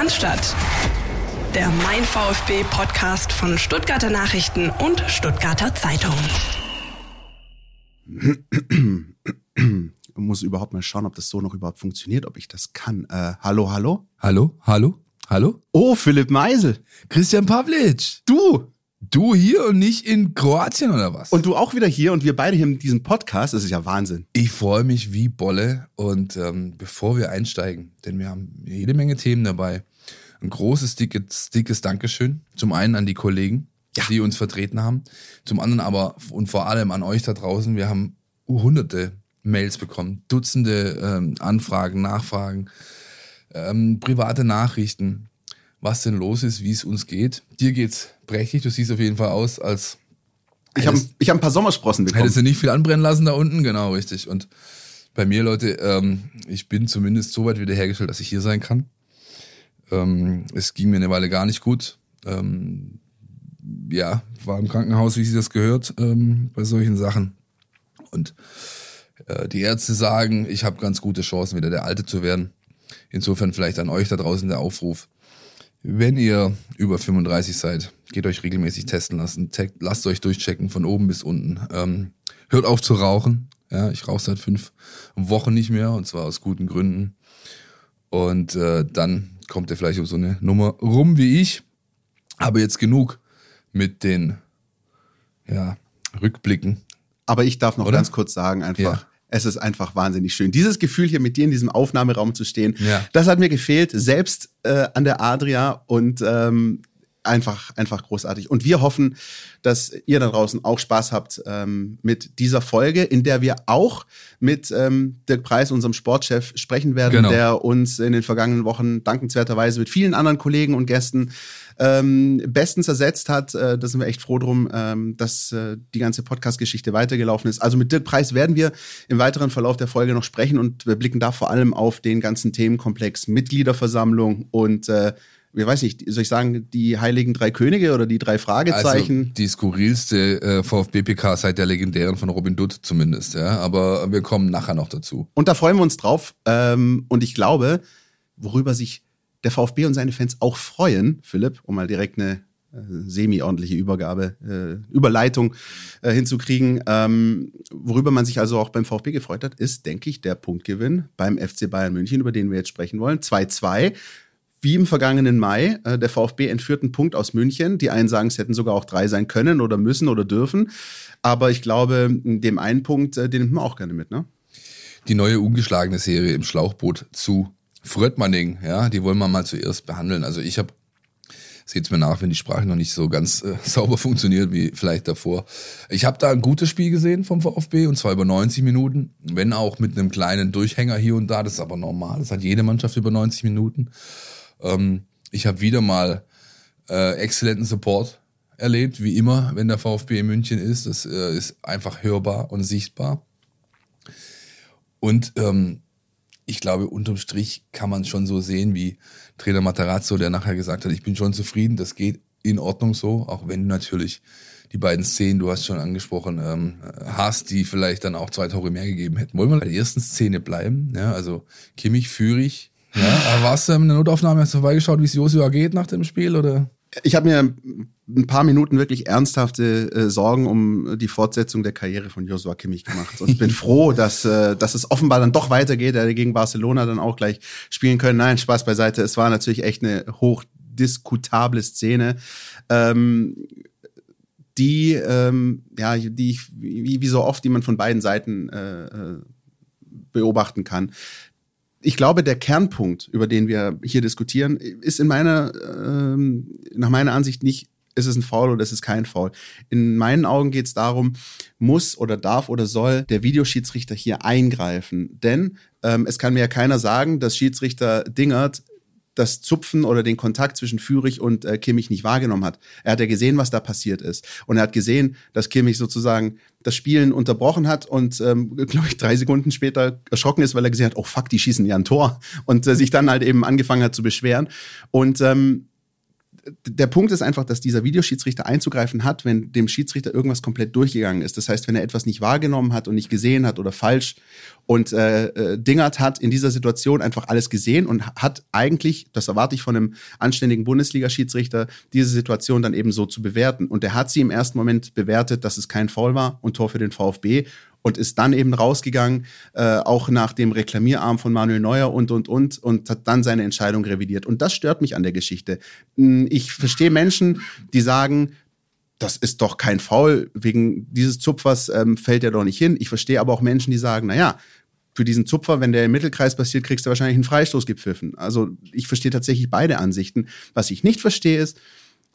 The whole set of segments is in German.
Cannstatt. Der Mein VfB Podcast von Stuttgarter Nachrichten und Stuttgarter Zeitung. Ich muss überhaupt mal schauen, ob das so noch überhaupt funktioniert, ob ich das kann. Äh, hallo, hallo? Hallo, hallo, hallo? Oh, Philipp Meisel. Christian Pavlic. Du. Du hier und nicht in Kroatien oder was? Und du auch wieder hier und wir beide hier in diesem Podcast. Das ist ja Wahnsinn. ich freue mich wie Bolle und ähm, bevor wir einsteigen, denn wir haben jede Menge Themen dabei, ein großes, dickes, dickes Dankeschön. Zum einen an die Kollegen, Ja. die uns vertreten haben. Zum anderen aber und vor allem an euch da draußen. Wir haben hunderte Mails bekommen, Dutzende ähm, Anfragen, Nachfragen, ähm, private Nachrichten, was denn los ist, wie es uns geht. Dir geht's prächtig. Du siehst auf jeden Fall aus, als Ich habe ich hab ein paar Sommersprossen bekommen. Hättest du nicht viel anbrennen lassen da unten? Genau, richtig. Und bei mir, Leute, ähm, ich bin zumindest so weit wiederhergestellt, dass ich hier sein kann. Ähm, es ging mir eine Weile gar nicht gut. Ähm, ja, war im Krankenhaus, wie sich das gehört, ähm, bei solchen Sachen. Und äh, die Ärzte sagen, ich habe ganz gute Chancen, wieder der Alte zu werden. Insofern vielleicht an euch da draußen der Aufruf. Wenn ihr über 35 seid, geht euch regelmäßig testen lassen. Te- Lasst euch durchchecken von oben bis unten. Ähm, hört auf zu rauchen. Ja, ich rauche seit fünf Wochen nicht mehr und zwar aus guten Gründen. Und äh, dann kommt ihr vielleicht um so eine Nummer rum wie ich. Aber jetzt genug mit den ja, Rückblicken. Aber ich darf noch Oder? ganz kurz sagen, einfach. Ja. Es ist einfach wahnsinnig schön. Dieses Gefühl hier mit dir in diesem Aufnahmeraum zu stehen, Ja. das hat mir gefehlt, selbst äh, an der Adria und ähm, einfach, einfach großartig. Und wir hoffen, dass ihr da draußen auch Spaß habt ähm, mit dieser Folge, in der wir auch mit ähm, Dirk Preis, unserem Sportchef, sprechen werden, Genau. der uns in den vergangenen Wochen dankenswerterweise mit vielen anderen Kollegen und Gästen ähm, bestens ersetzt hat. Äh, da sind wir echt froh drum, ähm, dass äh, die ganze Podcast-Geschichte weitergelaufen ist. Also mit Dirk Preis werden wir im weiteren Verlauf der Folge noch sprechen und wir blicken da vor allem auf den ganzen Themenkomplex Mitgliederversammlung und äh, ich weiß nicht, soll ich sagen, die heiligen drei Könige oder die drei Fragezeichen? Also die skurrilste äh, VfB-PK seit der legendären von Robin Dutt zumindest. Ja, aber wir kommen nachher noch dazu. Und da freuen wir uns drauf. Ähm, und ich glaube, worüber sich der VfB und seine Fans auch freuen, Philipp, um mal direkt eine äh, semi-ordentliche Übergabe, äh, Überleitung äh, hinzukriegen, ähm, worüber man sich also auch beim VfB gefreut hat, ist, denke ich, der Punktgewinn beim FC Bayern München, über den wir jetzt sprechen wollen. 2-2. Wie im vergangenen Mai, äh, der VfB entführt einen Punkt aus München. Die einen sagen, es hätten sogar auch drei sein können oder müssen oder dürfen. Aber ich glaube, dem einen Punkt, äh, den nimmt man auch gerne mit, ne? Die neue ungeschlagene Serie im Schlauchboot zu Fröttmanning, ja, die wollen wir mal zuerst behandeln. Also ich habe, seht's mir nach, wenn die Sprache noch nicht so ganz äh, sauber funktioniert wie vielleicht davor. Ich habe da ein gutes Spiel gesehen vom VfB und zwar über 90 Minuten, wenn auch mit einem kleinen Durchhänger hier und da. Das ist aber normal. Das hat jede Mannschaft über 90 Minuten. Ähm, ich habe wieder mal äh, exzellenten Support erlebt, wie immer, wenn der VfB in München ist. Das äh, ist einfach hörbar und sichtbar. Und ähm, ich glaube, unterm Strich kann man schon so sehen, wie Trainer Matarazzo, der nachher gesagt hat, ich bin schon zufrieden, das geht in Ordnung so, auch wenn du natürlich die beiden Szenen, du hast schon angesprochen, ähm, hast, die vielleicht dann auch zwei Tore mehr gegeben hätten. Wollen wir bei der ersten Szene bleiben? Ja, also Kimmich, Führig. Ja, aber warst du in der Notaufnahme, hast du vorbeigeschaut, wie es Joshua geht nach dem Spiel, oder? Ich habe mir ein paar Minuten wirklich ernsthafte äh, Sorgen um die Fortsetzung der Karriere von Joshua Kimmich gemacht und bin froh, dass, äh, dass es offenbar dann doch weitergeht. Er gegen Barcelona dann auch gleich spielen können. Nein, Spaß beiseite. Es war natürlich echt eine hochdiskutable Szene. Ähm, die, ähm, ja, die ich, wie, wie so oft, die man von beiden Seiten äh, äh, beobachten kann. Ich glaube, der Kernpunkt, über den wir hier diskutieren, ist in meiner, ähm, nach meiner Ansicht nicht, ist es ein Foul oder ist es kein Foul. In meinen Augen geht es darum, muss oder darf oder soll der Videoschiedsrichter hier eingreifen. Denn ähm, es kann mir ja keiner sagen, dass Schiedsrichter Dingert das Zupfen oder den Kontakt zwischen Führig und äh, Kimmich nicht wahrgenommen hat. Er hat ja gesehen, was da passiert ist. Und er hat gesehen, dass Kimmich sozusagen das Spielen unterbrochen hat und, ähm, glaube ich, drei Sekunden später erschrocken ist, weil er gesehen hat, oh fuck, die schießen ja ein Tor. Und äh, sich dann halt eben angefangen hat zu beschweren. Und ähm, der Punkt ist einfach, dass dieser Videoschiedsrichter einzugreifen hat, wenn dem Schiedsrichter irgendwas komplett durchgegangen ist. Das heißt, wenn er etwas nicht wahrgenommen hat und nicht gesehen hat oder falsch und äh, äh, Dingert hat in dieser Situation einfach alles gesehen und hat eigentlich, das erwarte ich von einem anständigen Bundesliga-Schiedsrichter, diese Situation dann eben so zu bewerten. Und er hat sie im ersten Moment bewertet, dass es kein Foul war und Tor für den VfB und ist dann eben rausgegangen, äh, auch nach dem Reklamierarm von Manuel Neuer und, und, und, und hat dann seine Entscheidung revidiert. Und das stört mich an der Geschichte. Hm, ich verstehe Menschen, die sagen, das ist doch kein Foul, wegen dieses Zupfers ähm, fällt er doch nicht hin. Ich verstehe aber auch Menschen, die sagen, na ja, für diesen Zupfer, wenn der im Mittelkreis passiert, kriegst du wahrscheinlich einen Freistoß gepfiffen. Also ich verstehe tatsächlich beide Ansichten. Was ich nicht verstehe, ist,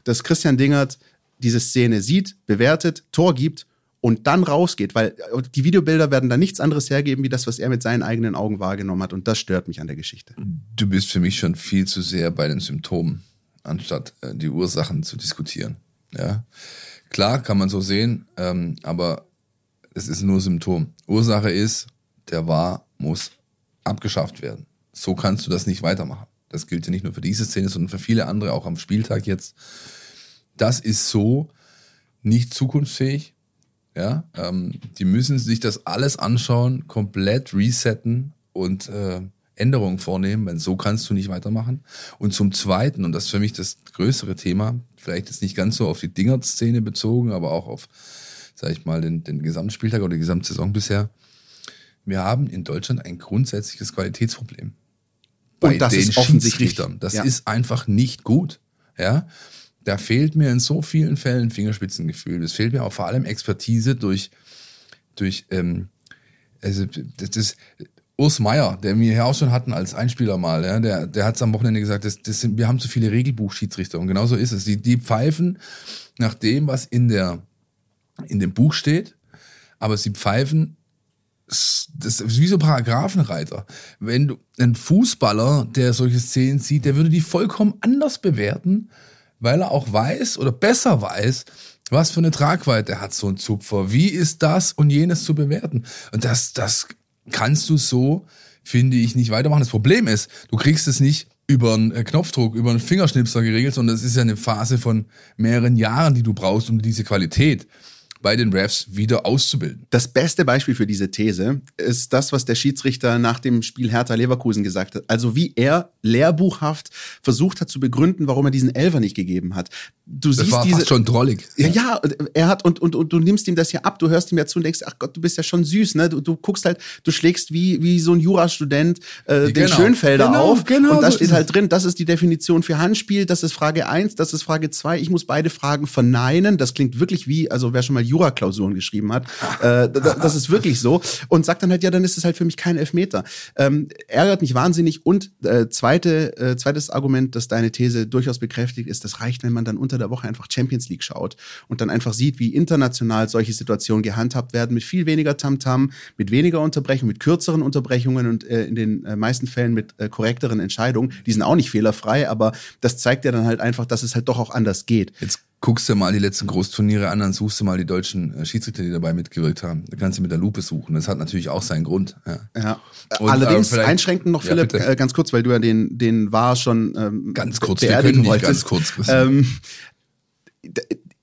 dass Christian Dingert diese Szene sieht, bewertet, Tor gibt und dann rausgeht, weil die Videobilder werden da nichts anderes hergeben, wie das, was er mit seinen eigenen Augen wahrgenommen hat. Und das stört mich an der Geschichte. Du bist für mich schon viel zu sehr bei den Symptomen, anstatt äh, die Ursachen zu diskutieren. Ja, klar kann man so sehen, ähm, aber es ist nur Symptom. Ursache ist, der war muss abgeschafft werden. So kannst du das nicht weitermachen. Das gilt ja nicht nur für diese Szene, sondern für viele andere, auch am Spieltag jetzt. Das ist so nicht zukunftsfähig. Ja, ähm, die müssen sich das alles anschauen, komplett resetten und äh, Änderungen vornehmen, weil so kannst du nicht weitermachen. Und zum Zweiten, und das ist für mich das größere Thema, vielleicht ist nicht ganz so auf die Dinger-Szene bezogen, aber auch auf, sag ich mal, den, den Gesamtspieltag oder die Gesamtsaison bisher. Wir haben in Deutschland ein grundsätzliches Qualitätsproblem. Bei und das den ist offensichtlich. Das ja. ist einfach nicht gut. Ja, da fehlt mir in so vielen Fällen Fingerspitzengefühl. Es fehlt mir auch vor allem Expertise durch, durch ähm, also das, das Urs Meier, der wir hier auch schon hatten als Einspieler mal, ja, der, der hat es am Wochenende gesagt, das, das sind, wir haben zu viele Regelbuchschiedsrichter und genauso ist es. Die, die pfeifen nach dem, was in, der, in dem Buch steht, aber sie pfeifen das ist wie so Paragraphenreiter. Wenn du einen Fußballer, der solche Szenen sieht, der würde die vollkommen anders bewerten, weil er auch weiß oder besser weiß, was für eine Tragweite hat so ein Zupfer, wie ist das und jenes zu bewerten. Und das, das kannst du so, finde ich, nicht weitermachen. Das Problem ist, du kriegst es nicht über einen Knopfdruck, über einen Fingerschnipser geregelt, sondern es ist ja eine Phase von mehreren Jahren, die du brauchst, um diese Qualität bei den Refs wieder auszubilden. Das beste Beispiel für diese These ist das, was der Schiedsrichter nach dem Spiel Hertha Leverkusen gesagt hat. Also wie er lehrbuchhaft versucht hat zu begründen, warum er diesen Elfer nicht gegeben hat. Du das siehst war diese, fast schon drollig. Ja, ja, er hat und, und, und du nimmst ihm das ja ab, du hörst ihm ja zu und denkst, ach Gott, du bist ja schon süß, ne? Du, du guckst halt, du schlägst wie, wie so ein Jurastudent äh, den genau. Schönfelder genau, auf genau, und da so steht halt drin, das ist die Definition für Handspiel, das ist Frage eins, das ist Frage zwei. ich muss beide Fragen verneinen. Das klingt wirklich wie, also wer schon mal Jura-Klausuren geschrieben hat. Äh, das ist wirklich so. Und sagt dann halt, ja, dann ist es halt für mich kein Elfmeter. Ähm, ärgert mich wahnsinnig. Und äh, zweite, äh, zweites Argument, das deine These durchaus bekräftigt, ist, das reicht, wenn man dann unter der Woche einfach Champions League schaut und dann einfach sieht, wie international solche Situationen gehandhabt werden, mit viel weniger Tamtam, -Tam, mit weniger Unterbrechungen, mit kürzeren Unterbrechungen und äh, in den äh, meisten Fällen mit äh, korrekteren Entscheidungen. Die sind auch nicht fehlerfrei, aber das zeigt ja dann halt einfach, dass es halt doch auch anders geht. Jetzt guckst du mal die letzten Großturniere an, dann suchst du mal die deutschen äh, Schiedsrichter, die dabei mitgewirkt haben. Da kannst du mit der Lupe suchen. Das hat natürlich auch seinen Grund. Ja. ja. Und, Allerdings äh, einschränken noch, Philipp, ja, äh, ganz kurz, weil du ja den, den war schon ähm, ganz kurz. Wir können nicht wolltest. ganz kurz. Ähm,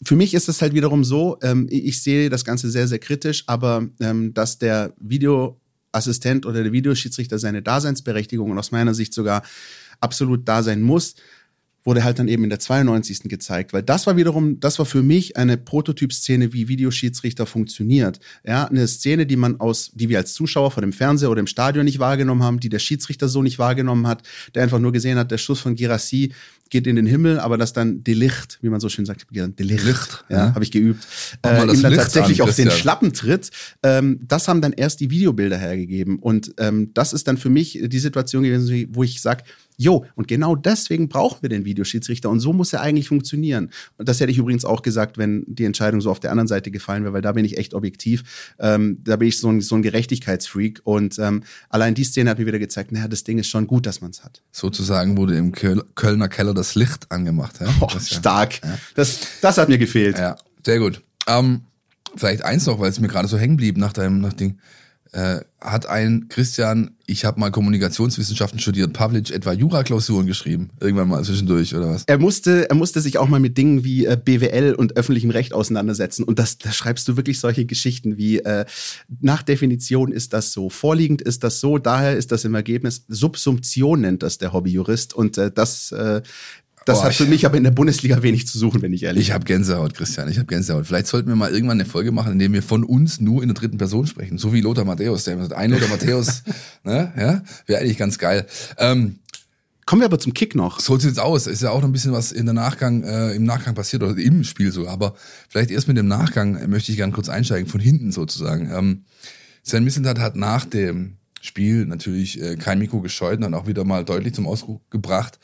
für mich ist es halt wiederum so, ähm, ich sehe das Ganze sehr, sehr kritisch, aber ähm, dass der Videoassistent oder der Videoschiedsrichter seine Daseinsberechtigung und aus meiner Sicht sogar absolut da sein muss, wurde halt dann eben in der 92. gezeigt, weil das war wiederum, das war für mich eine Prototypszene, wie Videoschiedsrichter funktioniert. Ja, eine Szene, die man aus, die wir als Zuschauer vor dem Fernseher oder im Stadion nicht wahrgenommen haben, die der Schiedsrichter so nicht wahrgenommen hat, der einfach nur gesehen hat, der Schuss von Girassi geht in den Himmel, aber das dann Delicht, wie man so schön sagt, Delicht, ja, ja. habe ich geübt, äh, ihm dann tatsächlich an, auf den Schlappen tritt. Ähm, das haben dann erst die Videobilder hergegeben und ähm, das ist dann für mich die Situation gewesen, wo ich sage, Jo, und genau deswegen brauchen wir den Videoschiedsrichter und so muss er eigentlich funktionieren. Und das hätte ich übrigens auch gesagt, wenn die Entscheidung so auf der anderen Seite gefallen wäre, weil da bin ich echt objektiv. Ähm, da bin ich so ein, so ein Gerechtigkeitsfreak und ähm, allein die Szene hat mir wieder gezeigt, naja, das Ding ist schon gut, dass man es hat. Sozusagen wurde im Kölner Keller das Licht angemacht. Ja? Oh, stark. Ja. Das, das hat mir gefehlt. Ja, sehr gut. Ähm, vielleicht eins noch, weil es mir gerade so hängen blieb nach deinem nach Ding. Äh, hat ein Christian, ich habe mal Kommunikationswissenschaften studiert, Pavlic etwa Jura-Klausuren geschrieben, irgendwann mal zwischendurch oder was? Er musste, er musste sich auch mal mit Dingen wie äh, BWL und öffentlichem Recht auseinandersetzen. Und das, da schreibst du wirklich solche Geschichten wie äh, nach Definition ist das so, vorliegend ist das so, daher ist das im Ergebnis. Subsumption nennt das der Hobbyjurist. Und äh, das äh, das Boah, hat für mich aber in der Bundesliga wenig zu suchen, wenn ich ehrlich Ich habe Gänsehaut, Christian, ich habe Gänsehaut. Vielleicht sollten wir mal irgendwann eine Folge machen, in der wir von uns nur in der dritten Person sprechen. So wie Lothar Matthäus, der immer sagt, ein Lothar Matthäus, ne? ja, wäre eigentlich ganz geil. Ähm, Kommen wir aber zum Kick noch. so sieht's aus. Ist ja auch noch ein bisschen was in der Nachgang, äh, im Nachgang passiert oder im Spiel so. Aber vielleicht erst mit dem Nachgang möchte ich gern kurz einsteigen, von hinten sozusagen. Ähm, Sven Misseltat hat nach dem Spiel natürlich äh, kein Mikro gescheut und auch wieder mal deutlich zum Ausdruck gebracht,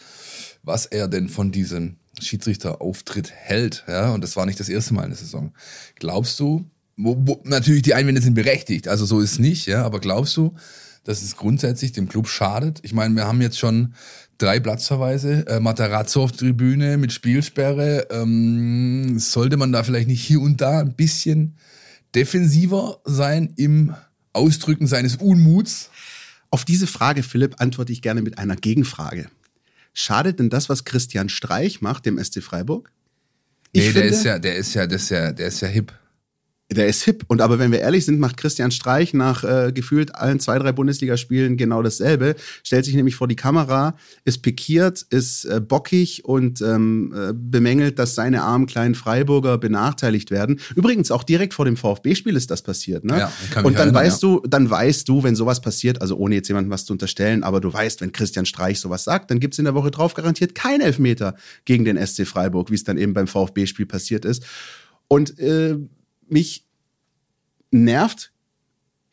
was er denn von diesem Schiedsrichterauftritt hält. Ja, und das war nicht das erste Mal in der Saison. Glaubst du, wo, wo, natürlich die Einwände sind berechtigt, also so ist es nicht, ja, aber glaubst du, dass es grundsätzlich dem Club schadet? Ich meine, wir haben jetzt schon drei Platzverweise, äh, Matarazzo auf Tribüne mit Spielsperre. Ähm, sollte man da vielleicht nicht hier und da ein bisschen defensiver sein im Ausdrücken seines Unmuts? Auf diese Frage, Philipp, antworte ich gerne mit einer Gegenfrage. Schadet denn das, was Christian Streich macht, dem SC Freiburg? Ich nee, der finde- ist ja, der ist ja, der ist ja, der ist ja hip. Der ist hip. Und aber wenn wir ehrlich sind, macht Christian Streich nach äh, gefühlt allen zwei, drei Bundesligaspielen genau dasselbe. Stellt sich nämlich vor die Kamera, ist pikiert, ist äh, bockig und ähm, äh, bemängelt, dass seine armen kleinen Freiburger benachteiligt werden. Übrigens auch direkt vor dem VfB-Spiel ist das passiert. Ne? Ja, und dann erinnern, weißt ja. du, dann weißt du, wenn sowas passiert, also ohne jetzt jemandem was zu unterstellen, aber du weißt, wenn Christian Streich sowas sagt, dann gibt's in der Woche drauf garantiert kein Elfmeter gegen den SC Freiburg, wie es dann eben beim VfB-Spiel passiert ist. Und äh, mich nervt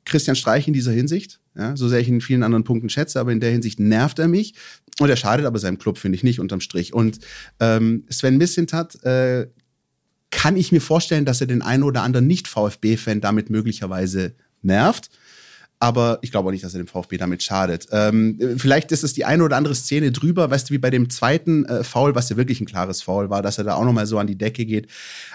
Christian Streich in dieser Hinsicht. Ja, so sehr ich ihn in vielen anderen Punkten schätze, aber in der Hinsicht nervt er mich. Und er schadet aber seinem Club, finde ich nicht, unterm Strich. Und ähm, Sven Missintat äh, kann ich mir vorstellen, dass er den einen oder anderen Nicht-VfB-Fan damit möglicherweise nervt. Aber ich glaube auch nicht, dass er dem VfB damit schadet. Ähm, vielleicht ist es die eine oder andere Szene drüber, weißt du, wie bei dem zweiten äh, Foul, was ja wirklich ein klares Foul war, dass er da auch nochmal so an die Decke geht.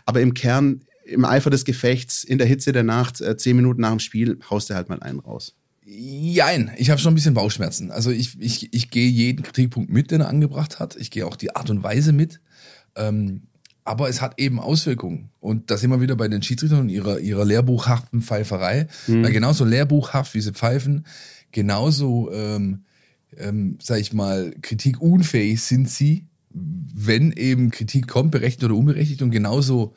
Aber im Kern, im Eifer des Gefechts, in der Hitze der Nacht, äh, zehn Minuten nach dem Spiel, haust er halt mal einen raus. Jein, ich habe schon ein bisschen Bauchschmerzen. Also ich, ich, ich gehe jeden Kritikpunkt mit, den er angebracht hat. Ich gehe auch die Art und Weise mit. Ähm, aber es hat eben Auswirkungen. Und das immer wieder bei den Schiedsrichtern und ihrer, ihrer lehrbuchhaften Pfeiferei. Weil genauso lehrbuchhaft, wie sie pfeifen, genauso, ähm, ähm, sag ich mal, kritikunfähig sind sie, wenn eben Kritik kommt, berechtigt oder unberechtigt. Und genauso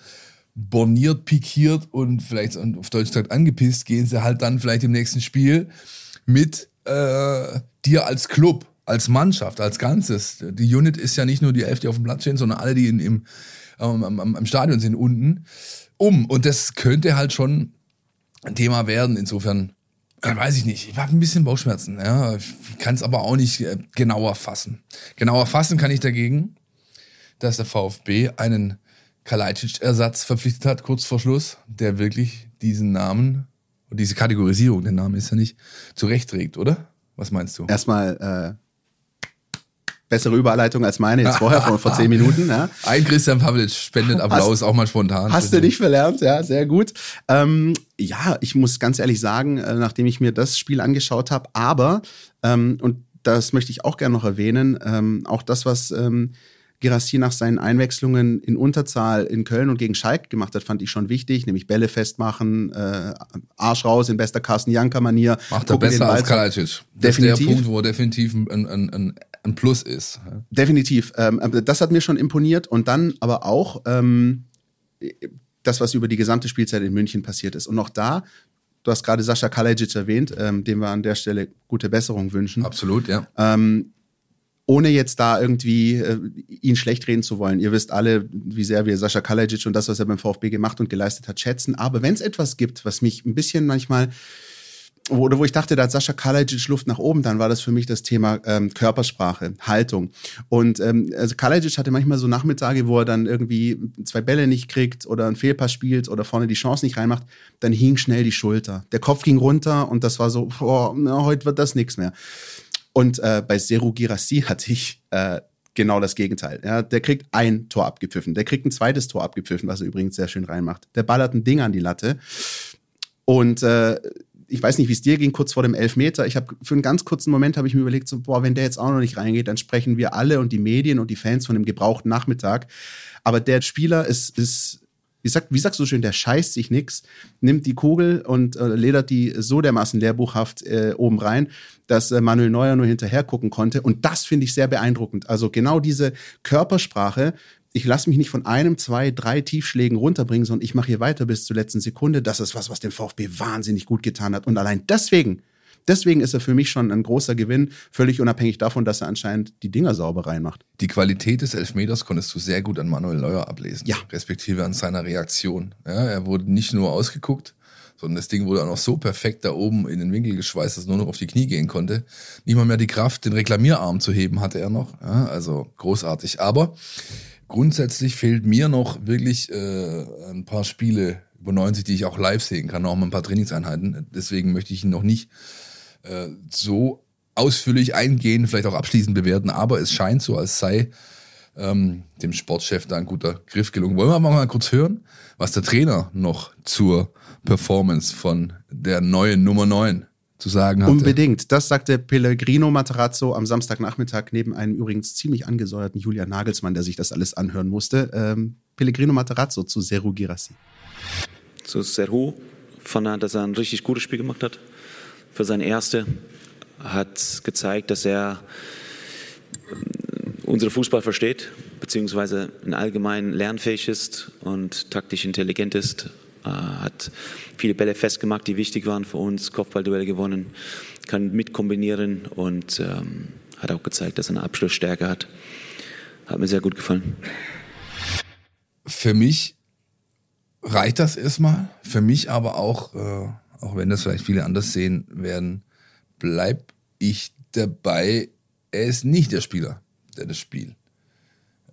borniert, pikiert und vielleicht auf Deutsch gesagt angepisst, gehen sie halt dann vielleicht im nächsten Spiel mit äh, dir als Club, als Mannschaft, als Ganzes. Die Unit ist ja nicht nur die Elf, die auf dem Platz stehen, sondern alle, die in, im, ähm, am, am, Stadion sind, unten, um. Und das könnte halt schon ein Thema werden. Insofern äh, weiß ich nicht. Ich habe ein bisschen Bauchschmerzen. Ja. Ich kann es aber auch nicht äh, genauer fassen. Genauer fassen kann ich dagegen, dass der VfB einen Kalajdzic-Ersatz verpflichtet hat, kurz vor Schluss, der wirklich diesen Namen und diese Kategorisierung, der Name ist ja nicht, zurechtträgt, oder? Was meinst du? Erstmal äh, bessere Überleitung als meine jetzt vorher, vor, vor zehn Minuten. Ja. Ein Christian Pavlic spendet Applaus, auch mal spontan. Hast du nicht verlernt, ja, sehr gut. Ähm, ja, ich muss ganz ehrlich sagen, äh, nachdem ich mir das Spiel angeschaut habe, aber, ähm, und das möchte ich auch gerne noch erwähnen, ähm, auch das, was ähm, Girassi nach seinen Einwechslungen in Unterzahl in Köln und gegen Schalke gemacht hat, fand ich schon wichtig, nämlich Bälle festmachen, äh, Arsch raus in bester Carsten Janker-Manier. Macht er besser als Kalajdzic. Das ist Definitiv. der Punkt, wo er definitiv ein, ein, ein, ein Plus ist. Definitiv. Ähm, das hat mir schon imponiert. Und dann aber auch ähm, das, was über die gesamte Spielzeit in München passiert ist. Und auch da, du hast gerade Sascha Kalajic erwähnt, ähm, dem wir an der Stelle gute Besserung wünschen. Absolut, ja. Ähm, ohne jetzt da irgendwie äh, ihn schlecht reden zu wollen. Ihr wisst alle, wie sehr wir Sascha Kalajic und das, was er beim VfB gemacht und geleistet hat, schätzen. Aber wenn es etwas gibt, was mich ein bisschen manchmal oder wo ich dachte, da hat Sascha Kalajic Luft nach oben, dann war das für mich das Thema ähm, Körpersprache, Haltung. Und ähm, also Kalajic hatte manchmal so Nachmittage, wo er dann irgendwie zwei Bälle nicht kriegt oder einen Fehlpass spielt oder vorne die Chance nicht reinmacht, dann hing schnell die Schulter. Der Kopf ging runter und das war so, boah, na, heute wird das nichts mehr. Und äh, bei Seru Girassi hatte ich äh, genau das Gegenteil. Ja, der kriegt ein Tor abgepfiffen, der kriegt ein zweites Tor abgepfiffen, was er übrigens sehr schön reinmacht. Der ballert ein Ding an die Latte. Und äh, ich weiß nicht, wie es dir ging, kurz vor dem Elfmeter. Ich habe für einen ganz kurzen Moment habe ich mir überlegt, so, boah, wenn der jetzt auch noch nicht reingeht, dann sprechen wir alle und die Medien und die Fans von dem gebrauchten Nachmittag. Aber der Spieler ist, ist wie, sagt, wie sagst du schön, der scheißt sich nix, nimmt die Kugel und äh, ledert die so dermaßen lehrbuchhaft äh, oben rein, dass äh, Manuel Neuer nur hinterher gucken konnte. Und das finde ich sehr beeindruckend. Also genau diese Körpersprache, ich lasse mich nicht von einem, zwei, drei Tiefschlägen runterbringen, sondern ich mache hier weiter bis zur letzten Sekunde. Das ist was, was dem VfB wahnsinnig gut getan hat. Und allein deswegen, deswegen ist er für mich schon ein großer Gewinn, völlig unabhängig davon, dass er anscheinend die Dinger sauber reinmacht. Die Qualität des Elfmeters konntest du sehr gut an Manuel Neuer ablesen. Ja. Respektive an seiner Reaktion. Ja, er wurde nicht nur ausgeguckt, sondern das Ding wurde auch noch so perfekt da oben in den Winkel geschweißt, dass er nur noch auf die Knie gehen konnte. Nicht mal mehr die Kraft, den Reklamierarm zu heben, hatte er noch. Ja, also großartig. Aber grundsätzlich fehlt mir noch wirklich äh, ein paar Spiele über 90, die ich auch live sehen kann, auch mal ein paar Trainingseinheiten. Deswegen möchte ich ihn noch nicht äh, so ausführlich eingehen, vielleicht auch abschließend bewerten, aber es scheint so, als sei ähm, dem Sportchef da ein guter Griff gelungen. Wollen wir mal kurz hören, was der Trainer noch zur Performance von der neuen Nummer 9 zu sagen hatte. Unbedingt. Das sagte Pellegrino Materazzo am Samstagnachmittag neben einem übrigens ziemlich angesäuerten Julian Nagelsmann, der sich das alles anhören musste. Ähm, Pellegrino Materazzo zu Seru Girassi. Zu Serhu fand er, dass er ein richtig gutes Spiel gemacht hat. Für sein erste hat gezeigt, dass er unseren Fußball versteht, beziehungsweise in allgemein lernfähig ist und taktisch intelligent ist. Äh, hat viele Bälle festgemacht, die wichtig waren für uns, Kopfballduelle gewonnen, kann mitkombinieren und ähm, hat auch gezeigt, dass er eine Abschlussstärke hat. Hat mir sehr gut gefallen. Für mich reicht das erstmal. Für mich aber auch, äh, auch wenn das vielleicht viele anders sehen werden, bleib ich dabei, er ist nicht der Spieler, der das Spiel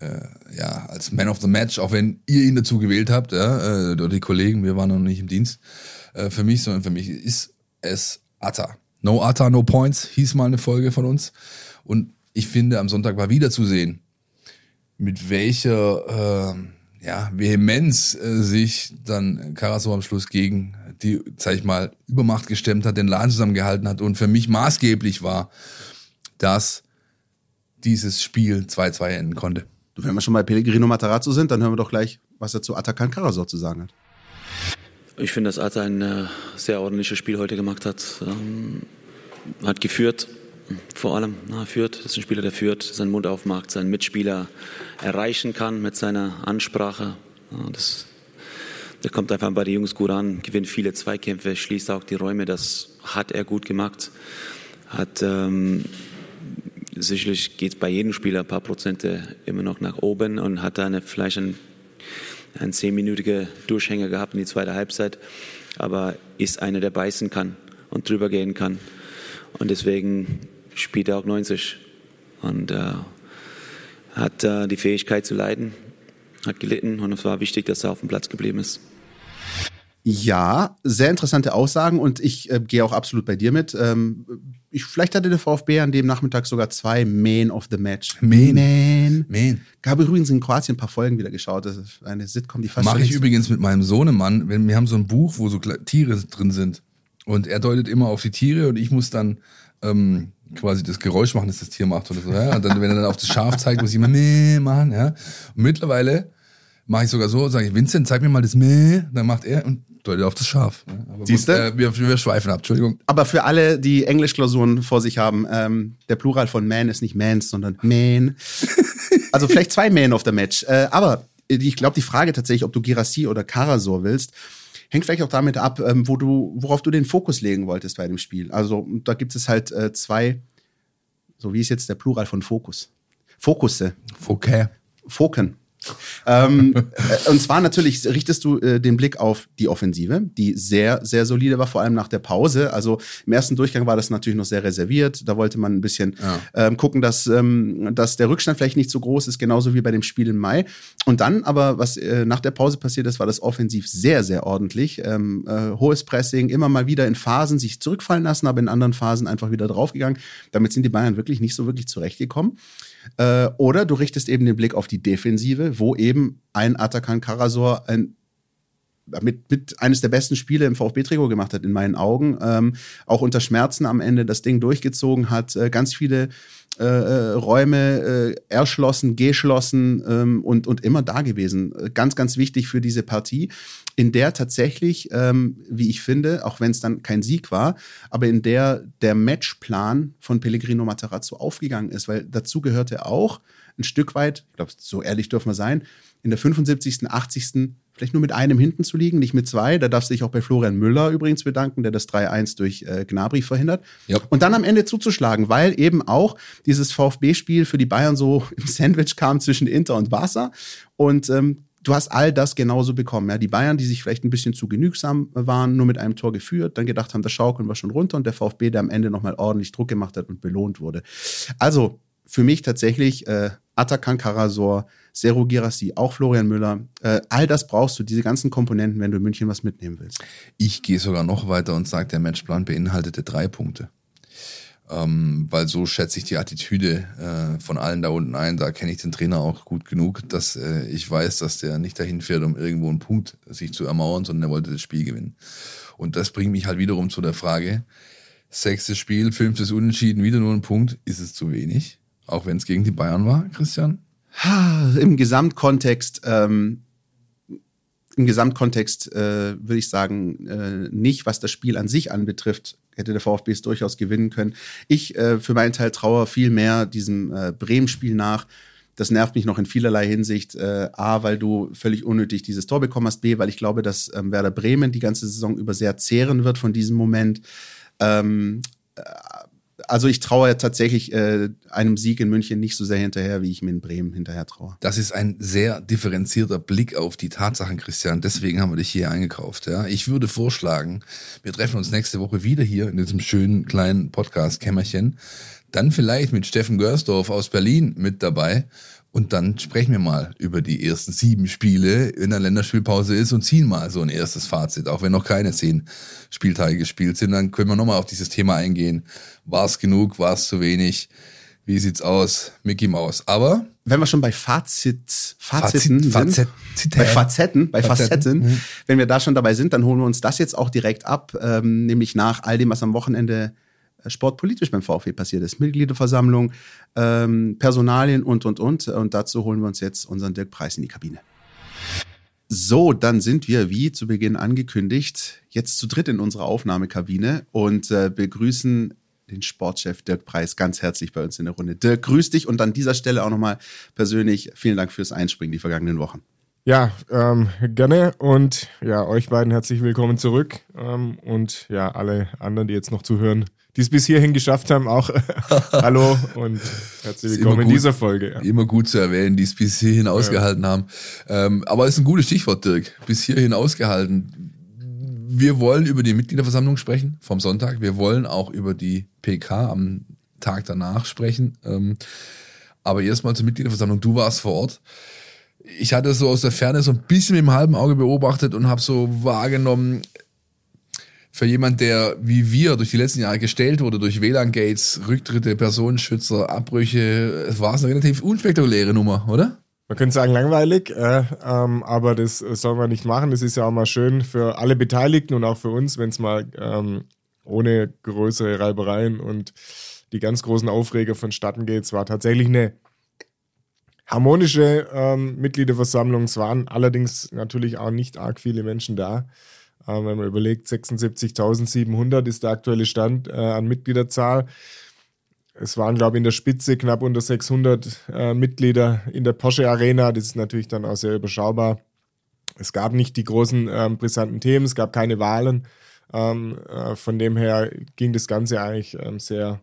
äh, ja, als Man of the Match, auch wenn ihr ihn dazu gewählt habt, ja, äh, oder die Kollegen, wir waren noch nicht im Dienst, äh, für mich, sondern für mich ist es Atta. No Atta, no Points, hieß mal eine Folge von uns. Und ich finde, am Sonntag war wieder zu sehen, mit welcher äh, ja, Vehemenz äh, sich dann Karasor am Schluss gegen die, sag ich mal, Übermacht gestemmt hat, den Laden zusammengehalten hat und für mich maßgeblich war, dass dieses Spiel 2-2 enden konnte. Wenn wir schon bei Pellegrino Matarazzo sind, dann hören wir doch gleich, was er zu Atakan Karasor zu sagen hat. Ich finde, dass Ata ein äh, sehr ordentliches Spiel heute gemacht hat. Ähm, hat geführt, vor allem. Na, führt, das ist ein Spieler, der führt, seinen Mund aufmacht, seinen Mitspieler erreichen kann mit seiner Ansprache. Ja, das, der kommt einfach bei den Jungs gut an, gewinnt viele Zweikämpfe, schließt auch die Räume. Das hat er gut gemacht. Hat ähm, sicherlich geht es bei jedem Spieler ein paar Prozente immer noch nach oben und hat da eine, vielleicht einen, einen zehnminütigen Durchhänger gehabt in die zweite Halbzeit, aber ist einer, der beißen kann und drüber gehen kann. Und deswegen spielt er auch 90 und äh, hat äh, die Fähigkeit zu leiden, hat gelitten und es war wichtig, dass er auf dem Platz geblieben ist. Ja, sehr interessante Aussagen und ich äh, gehe auch absolut bei dir mit. Ähm, ich, vielleicht hatte der VfB an dem Nachmittag sogar zwei Man of the Match. Man. Man. Man. Habe übrigens in Kroatien ein paar Folgen wieder geschaut. Das ist eine Sitcom, die fast Mache ich übrigens mit meinem Sohnemann. Wir haben so ein Buch, wo so Tiere drin sind. Und er deutet immer auf die Tiere und ich muss dann ähm, quasi das Geräusch machen, das das Tier macht oder so. Ja? Und dann, wenn er dann auf das Schaf zeigt, muss ich immer Meh machen. Ja? Und mittlerweile mache ich sogar so, sage ich, Vincent, zeig mir mal das Meh. Dann macht er und deutet auf das Schaf. Siehst du? Äh, wir, wir schweifen ab, Entschuldigung. Aber für alle, die Englischklausuren vor sich haben, ähm, der Plural von Man ist nicht Mans, sondern Man. also vielleicht zwei Man of the Match. Äh, aber ich glaube, die Frage tatsächlich, ob du Girassi oder Karasor willst, hängt vielleicht auch damit ab, ähm, wo du, worauf du den Fokus legen wolltest bei dem Spiel. Also da gibt es halt äh, zwei, so wie ist jetzt der Plural von Fokus? Fokusse. Okay. Foken ähm, äh, und zwar natürlich richtest du äh, den Blick auf die Offensive, die sehr, sehr solide war, vor allem nach der Pause. Also im ersten Durchgang war das natürlich noch sehr reserviert. Da wollte man ein bisschen ja. ähm, gucken, dass, ähm, dass der Rückstand vielleicht nicht so groß ist, genauso wie bei dem Spiel im Mai. Und dann aber, was äh, nach der Pause passiert ist, war das offensiv sehr, sehr ordentlich. Ähm, äh, hohes Pressing, immer mal wieder in Phasen sich zurückfallen lassen, aber in anderen Phasen einfach wieder draufgegangen. Damit sind die Bayern wirklich nicht so wirklich zurechtgekommen. Äh, oder du richtest eben den Blick auf die Defensive, wo eben ein Atakan Karasor ein mit, mit eines der besten Spiele im VfB-Trikot gemacht hat, in meinen Augen. Ähm, auch unter Schmerzen am Ende das Ding durchgezogen hat, äh, ganz viele äh, äh Räume äh, erschlossen, geschlossen ähm, und, und immer da gewesen. Ganz, ganz wichtig für diese Partie, in der tatsächlich, ähm, wie ich finde, auch wenn es dann kein Sieg war, aber in der der Matchplan von Pellegrino Matarazzo aufgegangen ist, weil dazu gehörte auch ein Stück weit, ich glaube, so ehrlich dürfen wir sein, in der 75., 80. vielleicht nur mit einem hinten zu liegen, nicht mit zwei. Da darfst du dich auch bei Florian Müller übrigens bedanken, der das 3-1 durch äh, Gnabry verhindert. Ja. Und dann am Ende zuzuschlagen, weil eben auch dieses VfB-Spiel für die Bayern so im Sandwich kam zwischen Inter und Barca. Und ähm, du hast all das genauso bekommen. Ja, die Bayern, die sich vielleicht ein bisschen zu genügsam waren, nur mit einem Tor geführt, dann gedacht haben, das schaukeln wir schon runter und der VfB, der am Ende nochmal ordentlich Druck gemacht hat und belohnt wurde. Also für mich tatsächlich äh, Atakan Karasor, Seru Girassi, auch Florian Müller. Äh, all das brauchst du, diese ganzen Komponenten, wenn du in München was mitnehmen willst. Ich gehe sogar noch weiter und sage, der Matchplan beinhaltete drei Punkte. Ähm, weil so schätze ich die Attitüde äh, von allen da unten ein. Da kenne ich den Trainer auch gut genug, dass äh, ich weiß, dass der nicht dahin fährt, um irgendwo einen Punkt sich zu ermauern, sondern er wollte das Spiel gewinnen. Und das bringt mich halt wiederum zu der Frage, sechstes Spiel, fünftes Unentschieden, wieder nur ein Punkt, ist es zu wenig? Auch wenn es gegen die Bayern war, Christian? Im Gesamtkontext, ähm, im Gesamtkontext äh, würde ich sagen, äh, nicht, was das Spiel an sich anbetrifft, hätte der VfB es durchaus gewinnen können. Ich äh, für meinen Teil traue viel mehr diesem äh, Bremen-Spiel nach. Das nervt mich noch in vielerlei Hinsicht. Äh, A, weil du völlig unnötig dieses Tor bekommen hast. B, weil ich glaube, dass ähm, Werder Bremen die ganze Saison über sehr zehren wird von diesem Moment. Ähm, äh, also ich traue ja tatsächlich äh, einem Sieg in München nicht so sehr hinterher, wie ich mir in Bremen hinterher traue. Das ist ein sehr differenzierter Blick auf die Tatsachen, Christian. Deswegen haben wir dich hier eingekauft. Ja, ich würde vorschlagen, wir treffen uns nächste Woche wieder hier in diesem schönen kleinen Podcast-Kämmerchen. Dann vielleicht mit Steffen Görsdorf aus Berlin mit dabei und dann sprechen wir mal über die ersten sieben Spiele in der Länderspielpause ist und ziehen mal so ein erstes Fazit, auch wenn noch keine zehn Spieltage gespielt sind. Dann können wir nochmal auf dieses Thema eingehen. War es genug? War es zu wenig? Wie sieht's aus? Mickey Maus. Aber. Wenn wir schon bei Fazit, Faziten Fazit, sind, Fazit, bei Facetten, bei Facetten, Facetten mhm. wenn wir da schon dabei sind, dann holen wir uns das jetzt auch direkt ab, ähm, nämlich nach all dem, was am Wochenende sportpolitisch beim VfB passiert ist. Mitgliederversammlung, ähm, Personalien und, und, und. Und dazu holen wir uns jetzt unseren Dirk Preis in die Kabine. So, dann sind wir, wie zu Beginn angekündigt, jetzt zu dritt in unserer Aufnahmekabine und äh, begrüßen den Sportchef Dirk Preis ganz herzlich bei uns in der Runde. Dirk, grüß dich und an dieser Stelle auch nochmal persönlich vielen Dank fürs Einspringen die vergangenen Wochen. Ja, ähm, gerne und ja, euch beiden herzlich willkommen zurück ähm, und ja, alle anderen, die jetzt noch zuhören, die es bis hierhin geschafft haben, auch hallo und herzlich willkommen in dieser Folge. Ja. Immer gut zu erwähnen, die es bis hierhin ausgehalten ja. haben. Ähm, aber es ist ein gutes Stichwort, Dirk. Bis hierhin ausgehalten. Wir wollen über die Mitgliederversammlung sprechen vom Sonntag. Wir wollen auch über die PK am Tag danach sprechen. Ähm, aber erstmal zur Mitgliederversammlung. Du warst vor Ort. Ich hatte so aus der Ferne so ein bisschen mit dem halben Auge beobachtet und habe so wahrgenommen, für jemand, der wie wir durch die letzten Jahre gestellt wurde, durch WLAN-Gates, Rücktritte, Personenschützer, Abbrüche, es war eine relativ unspektakuläre Nummer, oder? Man könnte sagen langweilig, äh, ähm, aber das soll man nicht machen. Das ist ja auch mal schön für alle Beteiligten und auch für uns, wenn es mal ähm, ohne größere Reibereien und die ganz großen Aufreger vonstatten geht. Es war tatsächlich eine harmonische ähm, Mitgliederversammlung. Es waren allerdings natürlich auch nicht arg viele Menschen da. Äh, wenn man überlegt, 76.700 ist der aktuelle Stand äh, an Mitgliederzahl. Es waren, glaube ich, in der Spitze knapp unter 600 äh, Mitglieder in der Porsche Arena. Das ist natürlich dann auch sehr überschaubar. Es gab nicht die großen ähm, brisanten Themen, es gab keine Wahlen. Ähm, äh, von dem her ging das Ganze eigentlich ähm, sehr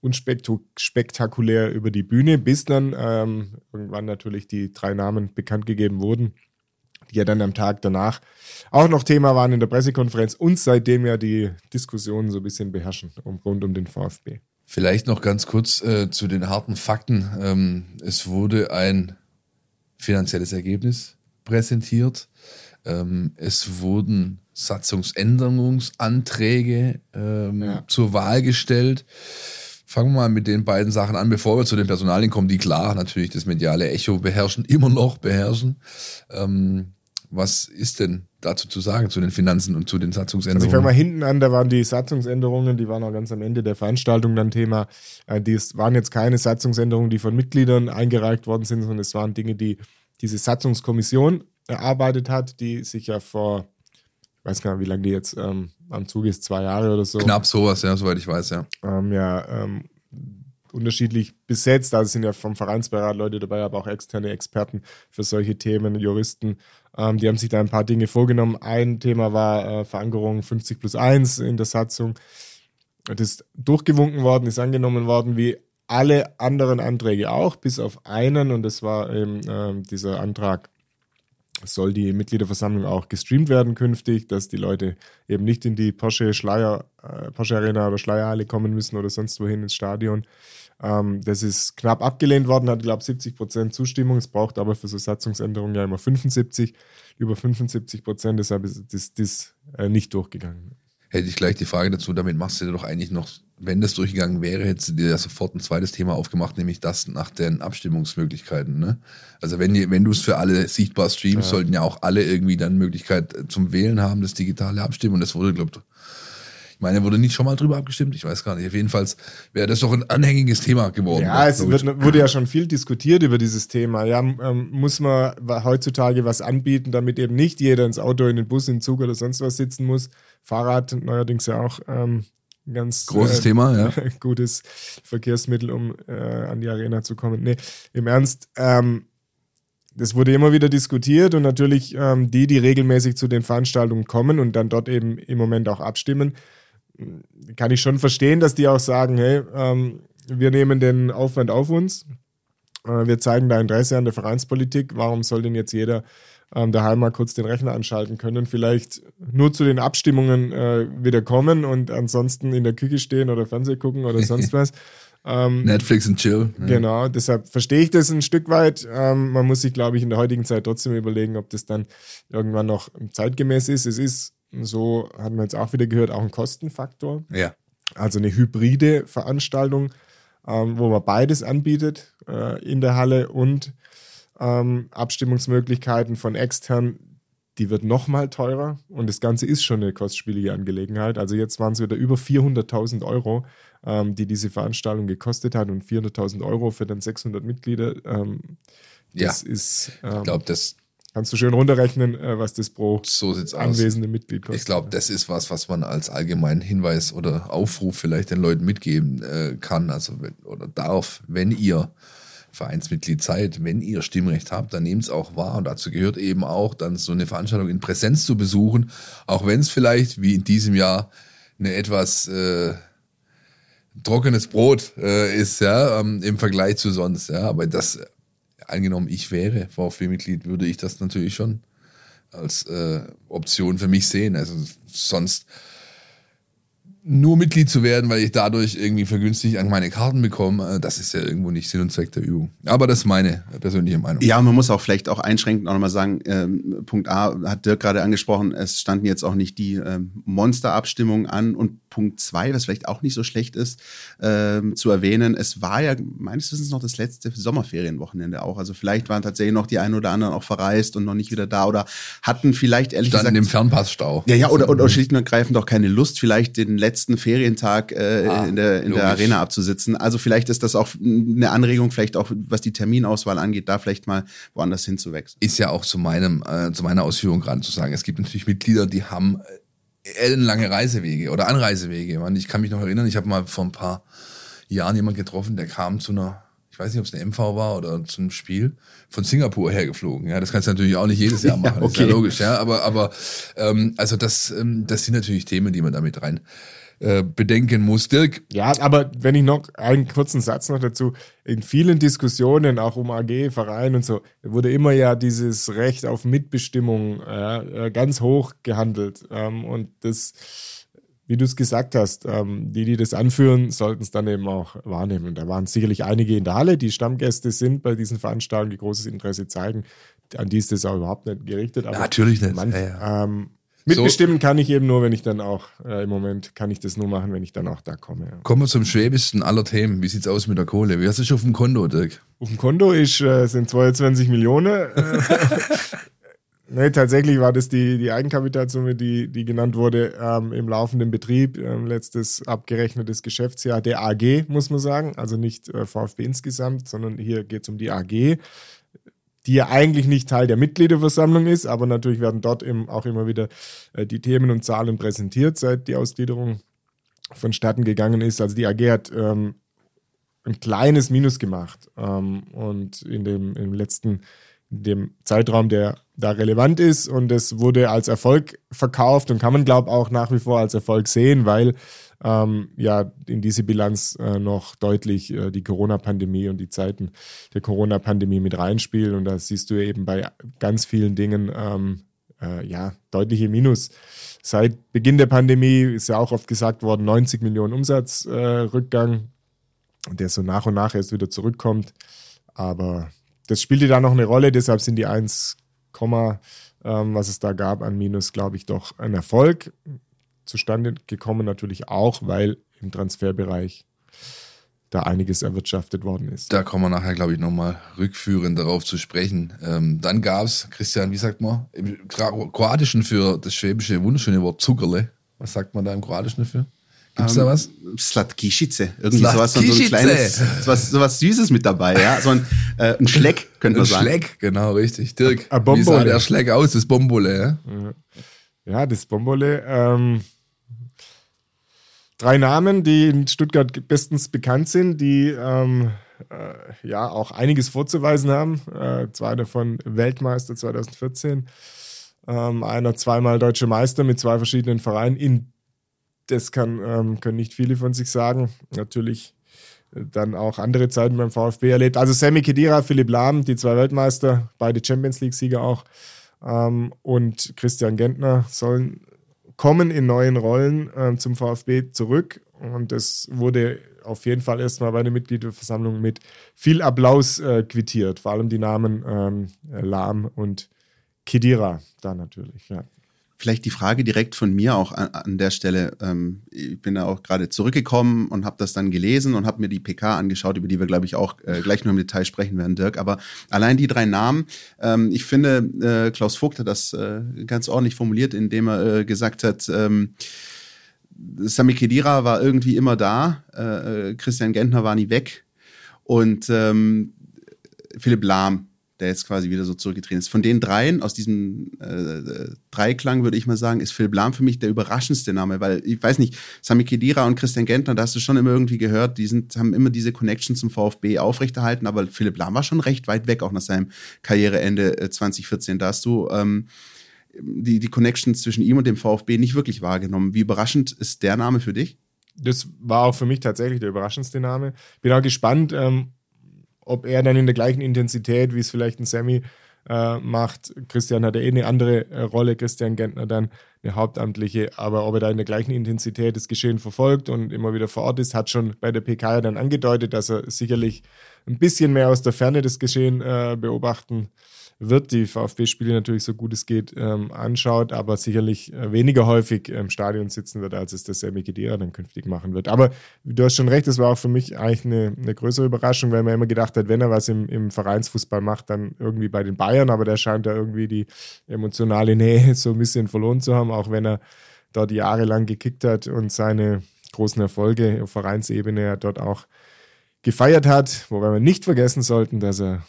unspektakulär über die Bühne, bis dann ähm, irgendwann natürlich die drei Namen bekannt gegeben wurden die ja dann am Tag danach auch noch Thema waren in der Pressekonferenz und seitdem ja die Diskussionen so ein bisschen beherrschen um, rund um den VfB. Vielleicht noch ganz kurz äh, zu den harten Fakten. Ähm, es wurde ein finanzielles Ergebnis präsentiert. Ähm, es wurden Satzungsänderungsanträge ähm, ja. zur Wahl gestellt. Fangen wir mal mit den beiden Sachen an, bevor wir zu den Personalien kommen, die klar natürlich das mediale Echo beherrschen, immer noch beherrschen. Ähm, was ist denn dazu zu sagen, zu den Finanzen und zu den Also ich Satzungsänderungen? fange mal hinten an, da waren die Satzungsänderungen, die waren auch ganz am Ende der Veranstaltung dann Thema. Äh, Die waren jetzt keine Satzungsänderungen, die von Mitgliedern eingereicht worden sind, sondern es waren Dinge, die diese Satzungskommission erarbeitet hat, die sich ja vor, ich weiß gar nicht, wie lange die jetzt ähm, am Zug ist, zwei Jahre oder so. Knapp sowas, ja, soweit ich weiß, ja. ähm, ja ähm, unterschiedlich besetzt. Also sind ja vom Vereinsbeirat Leute dabei, aber auch externe Experten für solche Themen, Juristen. Ähm, die haben sich da ein paar Dinge vorgenommen. Ein Thema war äh, Verankerung 50 plus 1 in der Satzung. Das ist durchgewunken worden, ist angenommen worden, wie alle anderen Anträge auch, bis auf einen. Und das war eben ähm, dieser Antrag, soll die Mitgliederversammlung auch gestreamt werden künftig, dass die Leute eben nicht in die Porsche Schleier, äh, Porsche Arena oder Schleierhalle kommen müssen oder sonst wohin ins Stadion. Ähm, das ist knapp abgelehnt worden, hat, glaube ich, 70 Prozent Zustimmung. Es braucht aber für so Satzungsänderungen ja immer 75, über 75 Prozent, deshalb ist das, das äh, nicht durchgegangen. Hätte ich gleich die Frage dazu, damit machst du dir doch eigentlich noch, wenn das durchgegangen wäre, hättest du dir ja sofort ein zweites Thema aufgemacht, nämlich das nach den Abstimmungsmöglichkeiten. Ne? Also wenn, wenn du es für alle sichtbar streamst, sollten ja auch alle irgendwie dann Möglichkeit zum Wählen haben, das digitale Abstimmen. Und das wurde, glaube ich, ich meine, wurde nicht schon mal drüber abgestimmt? Ich weiß gar nicht. Auf jeden Fall wäre das doch ein anhängiges Thema geworden. Ja, es wird, wurde ja schon viel diskutiert über dieses Thema. Ja, ähm, muss man heutzutage was anbieten, damit eben nicht jeder ins Auto, in den Bus, in den Zug oder sonst was sitzen muss. Fahrrad neuerdings ja auch ähm, ein ganz Großes äh, Thema, ja. gutes Verkehrsmittel, um äh, an die Arena zu kommen. Nee, im Ernst, ähm, das wurde immer wieder diskutiert und natürlich ähm, die, die regelmäßig zu den Veranstaltungen kommen und dann dort eben im Moment auch abstimmen, kann ich schon verstehen, dass die auch sagen, hey, ähm, wir nehmen den Aufwand auf uns, äh, wir zeigen da Interesse an der Vereinspolitik, warum soll denn jetzt jeder ähm, daheim mal kurz den Rechner anschalten können, vielleicht nur zu den Abstimmungen äh, wieder kommen und ansonsten in der Küche stehen oder Fernseh gucken oder sonst was. Ähm, Netflix und Chill. ne? Genau, deshalb verstehe ich das ein Stück weit. Ähm, man muss sich, glaube ich, in der heutigen Zeit trotzdem überlegen, ob das dann irgendwann noch zeitgemäß ist. Es ist, so hat man jetzt auch wieder gehört, auch ein Kostenfaktor. Ja. Also eine hybride Veranstaltung, ähm, wo man beides anbietet äh, in der Halle und ähm, Abstimmungsmöglichkeiten von extern. Die wird nochmal teurer und das Ganze ist schon eine kostspielige Angelegenheit. Also jetzt waren es wieder über 400.000 Euro, ähm, die diese Veranstaltung gekostet hat und 400.000 Euro für dann 600 Mitglieder. Ähm, das ist, ähm, Ich glaube, das kannst du schön runterrechnen, äh, was das pro so sieht's aus. anwesende Mitglied kostet. Ich glaube, das ist was, was man als allgemeinen Hinweis oder Aufruf vielleicht den Leuten mitgeben äh, kann, also wenn, oder darf, wenn ihr Vereinsmitglied seid, wenn ihr Stimmrecht habt, dann nehmt es auch wahr. Und dazu gehört eben auch, dann so eine Veranstaltung in Präsenz zu besuchen, auch wenn es vielleicht, wie in diesem Jahr, eine etwas äh, trockenes Brot äh, ist, ja, ähm, im Vergleich zu sonst, ja. Aber das, angenommen, ich wäre VfB-Mitglied, würde ich das natürlich schon als äh, Option für mich sehen. Also sonst nur Mitglied zu werden, weil ich dadurch irgendwie vergünstigt an meine Karten bekomme, äh, das ist ja irgendwo nicht Sinn und Zweck der Übung. Aber das ist meine persönliche Meinung. Ja, man muss auch vielleicht auch einschränkend auch nochmal sagen, ähm, Punkt A hat Dirk gerade angesprochen, es standen jetzt auch nicht die ähm, Monsterabstimmungen an und Punkt zwei, was vielleicht auch nicht so schlecht ist, ähm, zu erwähnen, es war ja meines Wissens noch das letzte Sommerferienwochenende auch. Also vielleicht waren tatsächlich noch die einen oder anderen auch verreist und noch nicht wieder da oder hatten vielleicht ehrlich Standen gesagt im Fernpassstau. ja, ja, oder, oder schlicht und ergreifend auch keine Lust, vielleicht den letzten Ferientag äh, Ah, in, der, in der. Arena abzusitzen. Also vielleicht ist das auch eine Anregung, vielleicht auch was die Terminauswahl angeht, da vielleicht mal woanders hinzuwechseln. ist ja auch zu meinem äh, zu meiner Ausführung gerade zu sagen. Es gibt natürlich Mitglieder, die haben äh, ellenlange Reisewege oder Anreisewege. Man, ich kann mich noch erinnern, ich habe mal vor ein paar Jahren jemanden getroffen, der kam zu einer, ich weiß nicht, ob es eine MV war oder zu einem Spiel von Singapur hergeflogen. Ja, das kannst du natürlich auch nicht jedes Jahr machen. Das ist ja okay. logisch. Ja, aber aber ähm, also das ähm, das sind natürlich Themen, die man damit rein äh, bedenken muss. Dirk, Ja, aber wenn ich noch einen kurzen Satz noch dazu, in vielen Diskussionen, auch um AG, Verein und so, wurde immer ja dieses Recht auf Mitbestimmung äh, ganz hoch gehandelt. Ähm, und das, wie du es gesagt hast, ähm, die, die das anführen, sollten es dann eben auch wahrnehmen. Da waren sicherlich einige in der Halle, die Stammgäste sind bei diesen Veranstaltungen, die großes Interesse zeigen. An die ist das auch überhaupt nicht gerichtet. Aber Natürlich nicht. Manch, Ja, Ähm, mitbestimmen kann ich eben nur, wenn ich dann auch, äh, im Moment kann ich das nur machen, wenn ich dann auch da komme. Ja. kommen wir zum schwäbischsten aller Themen. Wie sieht's aus mit der Kohle? Wie hast du schon auf dem Konto, Dirk? Auf dem Konto ist, äh, sind 22 Millionen. Äh, Nee, tatsächlich war das die, die Eigenkapitalsumme, die, die genannt wurde ähm, im laufenden Betrieb, ähm, letztes abgerechnetes Geschäftsjahr der AG, muss man sagen. Also nicht äh, VfB insgesamt, sondern hier geht es um die AG, die ja eigentlich nicht Teil der Mitgliederversammlung ist, aber natürlich werden dort eben auch immer wieder äh, die Themen und Zahlen präsentiert, seit die Ausgliederung vonstatten gegangen ist. Also die AG hat ähm, ein kleines Minus gemacht ähm, und in dem im letzten in dem Zeitraum, der da relevant ist. Und es wurde als Erfolg verkauft und kann man, glaube auch nach wie vor als Erfolg sehen, weil ähm, ja in diese Bilanz äh, noch deutlich äh, die Corona-Pandemie und die Zeiten der Corona-Pandemie mit reinspielen. Und da siehst du eben bei ganz vielen Dingen ähm, äh, ja deutliche Minus. Seit Beginn der Pandemie ist ja auch oft gesagt worden, 90 Millionen Umsatzrückgang, der so nach und nach erst wieder zurückkommt. Aber das spielte da noch eine Rolle, deshalb sind die 1, ähm, was es da gab an Minus, glaube ich, doch ein Erfolg. Zustande gekommen natürlich auch, weil im Transferbereich da einiges erwirtschaftet worden ist. Da kommen wir nachher, glaube ich, nochmal rückführend darauf zu sprechen. Ähm, dann gab es, Christian, wie sagt man, im Kroatischen für das schwäbische wunderschöne Wort Zuckerle. Was sagt man da im Kroatischen dafür? Gibt's um, da was? Slatkischice. Irgendwie sowas, so ein kleines, sowas, sowas Süßes mit dabei, ja. So ein, äh, ein Schleck, könnte man sagen. Ein Schleck, genau, richtig. Dirk, a, a wie sah der Schleck aus, das Bombole, ja? Ja, das Bombole, ähm, drei Namen, die in Stuttgart bestens bekannt sind, die ähm, äh, ja auch einiges vorzuweisen haben. Äh, zwei davon Weltmeister 2014, ähm, einer zweimal deutscher Meister mit zwei verschiedenen Vereinen in das kann, ähm, können nicht viele von sich sagen. Natürlich äh, dann auch andere Zeiten beim VfB erlebt. Also Sammy Kedira, Philipp Lahm, die zwei Weltmeister, beide Champions League-Sieger auch. Ähm, und Christian Gentner sollen kommen in neuen Rollen ähm, zum VfB zurück. Und das wurde auf jeden Fall erstmal bei der Mitgliederversammlung mit viel Applaus äh, quittiert. Vor allem die Namen ähm, Lahm und Kedira da natürlich. Ja. Vielleicht die Frage direkt von mir auch an, an der Stelle. Ähm, ich bin da auch gerade zurückgekommen und habe das dann gelesen und habe mir die PK angeschaut, über die wir, glaube ich, auch äh, gleich noch im Detail sprechen werden, Dirk. Aber allein die drei Namen, ähm, ich finde, äh, Klaus Vogt hat das äh, ganz ordentlich formuliert, indem er äh, gesagt hat, ähm, Sami Kedira war irgendwie immer da, äh, äh, Christian Gentner war nie weg und ähm, Philipp Lahm der jetzt quasi wieder so zurückgetreten ist. Von den dreien, aus diesem äh, Dreiklang würde ich mal sagen, ist Philipp Lahm für mich der überraschendste Name, weil ich weiß nicht, Sami Kedira und Christian Gentner, da hast du schon immer irgendwie gehört, die sind, haben immer diese Connection zum VfB aufrechterhalten, aber Philipp Lahm war schon recht weit weg, auch nach seinem Karriereende äh, 2014. Da hast du ähm, die, die Connection zwischen ihm und dem VfB nicht wirklich wahrgenommen. Wie überraschend ist der Name für dich? Das war auch für mich tatsächlich der überraschendste Name. Bin auch gespannt, ähm, ob er dann in der gleichen Intensität, wie es vielleicht ein Sammy äh, macht, Christian hat ja eh eine andere äh, Rolle, Christian Gentner dann eine hauptamtliche, aber ob er da in der gleichen Intensität das Geschehen verfolgt und immer wieder vor Ort ist, hat schon bei der PK dann angedeutet, dass er sicherlich ein bisschen mehr aus der Ferne das Geschehen äh, beobachten wird, die VfB-Spiele natürlich so gut es geht ähm, anschaut, aber sicherlich äh, weniger häufig im Stadion sitzen wird, als es der Sammy Gedira dann künftig machen wird. Aber du hast schon recht, das war auch für mich eigentlich eine, eine größere Überraschung, weil man immer gedacht hat, wenn er was im, im Vereinsfußball macht, dann irgendwie bei den Bayern, aber der scheint da irgendwie die emotionale Nähe so ein bisschen verloren zu haben, auch wenn er dort jahrelang gekickt hat und seine großen Erfolge auf Vereinsebene ja dort auch gefeiert hat, wobei wir nicht vergessen sollten, dass er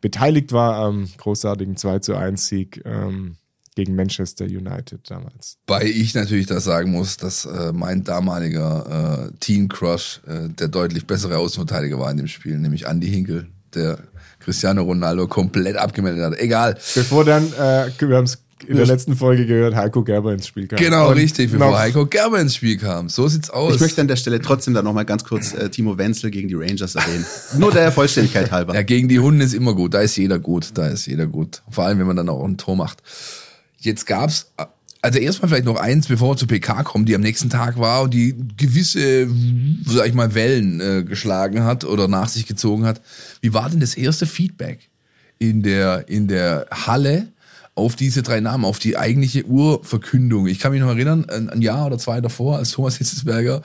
beteiligt war am großartigen 2 zu 1 Sieg ähm, gegen Manchester United damals. Weil ich natürlich da sagen muss, dass äh, mein damaliger äh, Team Crush äh, der deutlich bessere Außenverteidiger war in dem Spiel, nämlich Andy Hinkel, der Cristiano Ronaldo komplett abgemeldet hat. Egal. Bevor dann, äh, wir haben es in der letzten Folge gehört, Heiko Gerber ins Spiel kam. Genau, Und richtig, bevor Heiko Gerber ins Spiel kam. So sieht's aus. Ich möchte an der Stelle trotzdem dann nochmal ganz kurz äh, Timo Wenzel gegen die Rangers erwähnen. Nur der Vollständigkeit halber. Ja, gegen die Hunde ist immer gut. Da ist jeder gut. Da ist jeder gut. Vor allem, wenn man dann auch ein Tor macht. Jetzt gab's, also erstmal vielleicht noch eins, bevor wir zur PK kommen, die am nächsten Tag war und die gewisse, sag ich mal, Wellen äh, geschlagen hat oder nach sich gezogen hat. Wie war denn das erste Feedback in der, in der Halle? Auf diese drei Namen, auf die eigentliche Urverkündung. Ich kann mich noch erinnern, ein, ein Jahr oder zwei davor, als Thomas Hitzesberger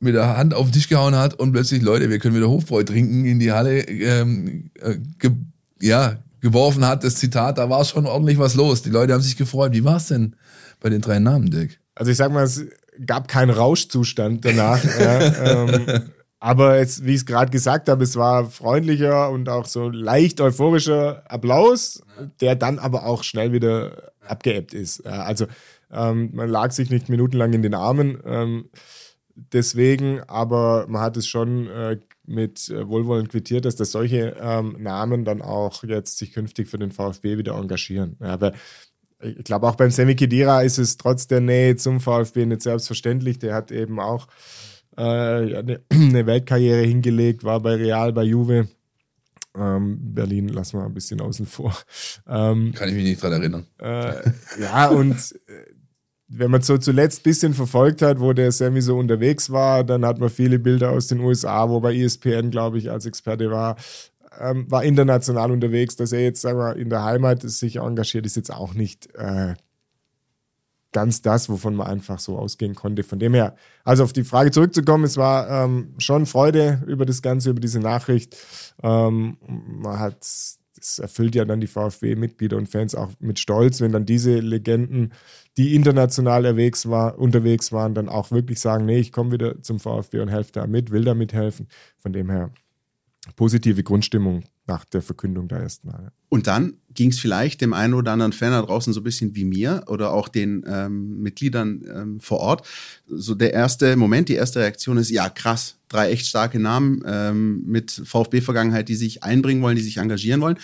mit der Hand auf den Tisch gehauen hat und plötzlich, Leute, wir können wieder Hofbräu trinken, in die Halle ähm, äh, ge, ja, geworfen hat, das Zitat, da war schon ordentlich was los. Die Leute haben sich gefreut. Wie war es denn bei den drei Namen, Dirk? Also ich sag mal, es gab keinen Rauschzustand danach. ja, ähm, aber jetzt, wie ich es gerade gesagt habe, es war freundlicher und auch so leicht euphorischer Applaus, der dann aber auch schnell wieder abgeebbt ist. Also ähm, man lag sich nicht minutenlang in den Armen. Ähm, deswegen, aber man hat es schon äh, mit äh, Wohlwollen quittiert, dass das solche ähm, Namen dann auch jetzt sich künftig für den VfB wieder engagieren. Ja, aber ich glaube, auch beim Semi Kedira ist es trotz der Nähe zum VfB nicht selbstverständlich. Der hat eben auch eine, eine, Weltkarriere hingelegt, war bei Real, bei Juve. Ähm, Berlin lassen wir ein bisschen außen vor. Ähm, Kann ich mich nicht dran erinnern. Äh, ja, und äh, wenn man so zuletzt ein bisschen verfolgt hat, wo der Sammy so unterwegs war, dann hat man viele Bilder aus den USA, wo bei ESPN, glaube ich, als Experte war, ähm, war international unterwegs, dass er jetzt, sagen wir, in der Heimat sich engagiert, ist jetzt auch nicht äh, ganz das, wovon man einfach so ausgehen konnte. Von dem her, also auf die Frage zurückzukommen, es war ähm, schon Freude über das Ganze, über diese Nachricht. Ähm, man hat das erfüllt ja dann die VfB-Mitglieder und Fans auch mit Stolz, wenn dann diese Legenden, die international unterwegs, war, unterwegs waren, dann auch wirklich sagen, nee, ich komme wieder zum VfB und helfe da mit, will da mithelfen. Von dem her positive Grundstimmung nach der Verkündung da erstmal. Und dann ging es vielleicht dem einen oder anderen Fan da draußen so ein bisschen wie mir oder auch den ähm, Mitgliedern ähm, vor Ort. So der erste Moment, die erste Reaktion ist, ja krass, drei echt starke Namen ähm, mit VfB-Vergangenheit, die sich einbringen wollen, die sich engagieren wollen.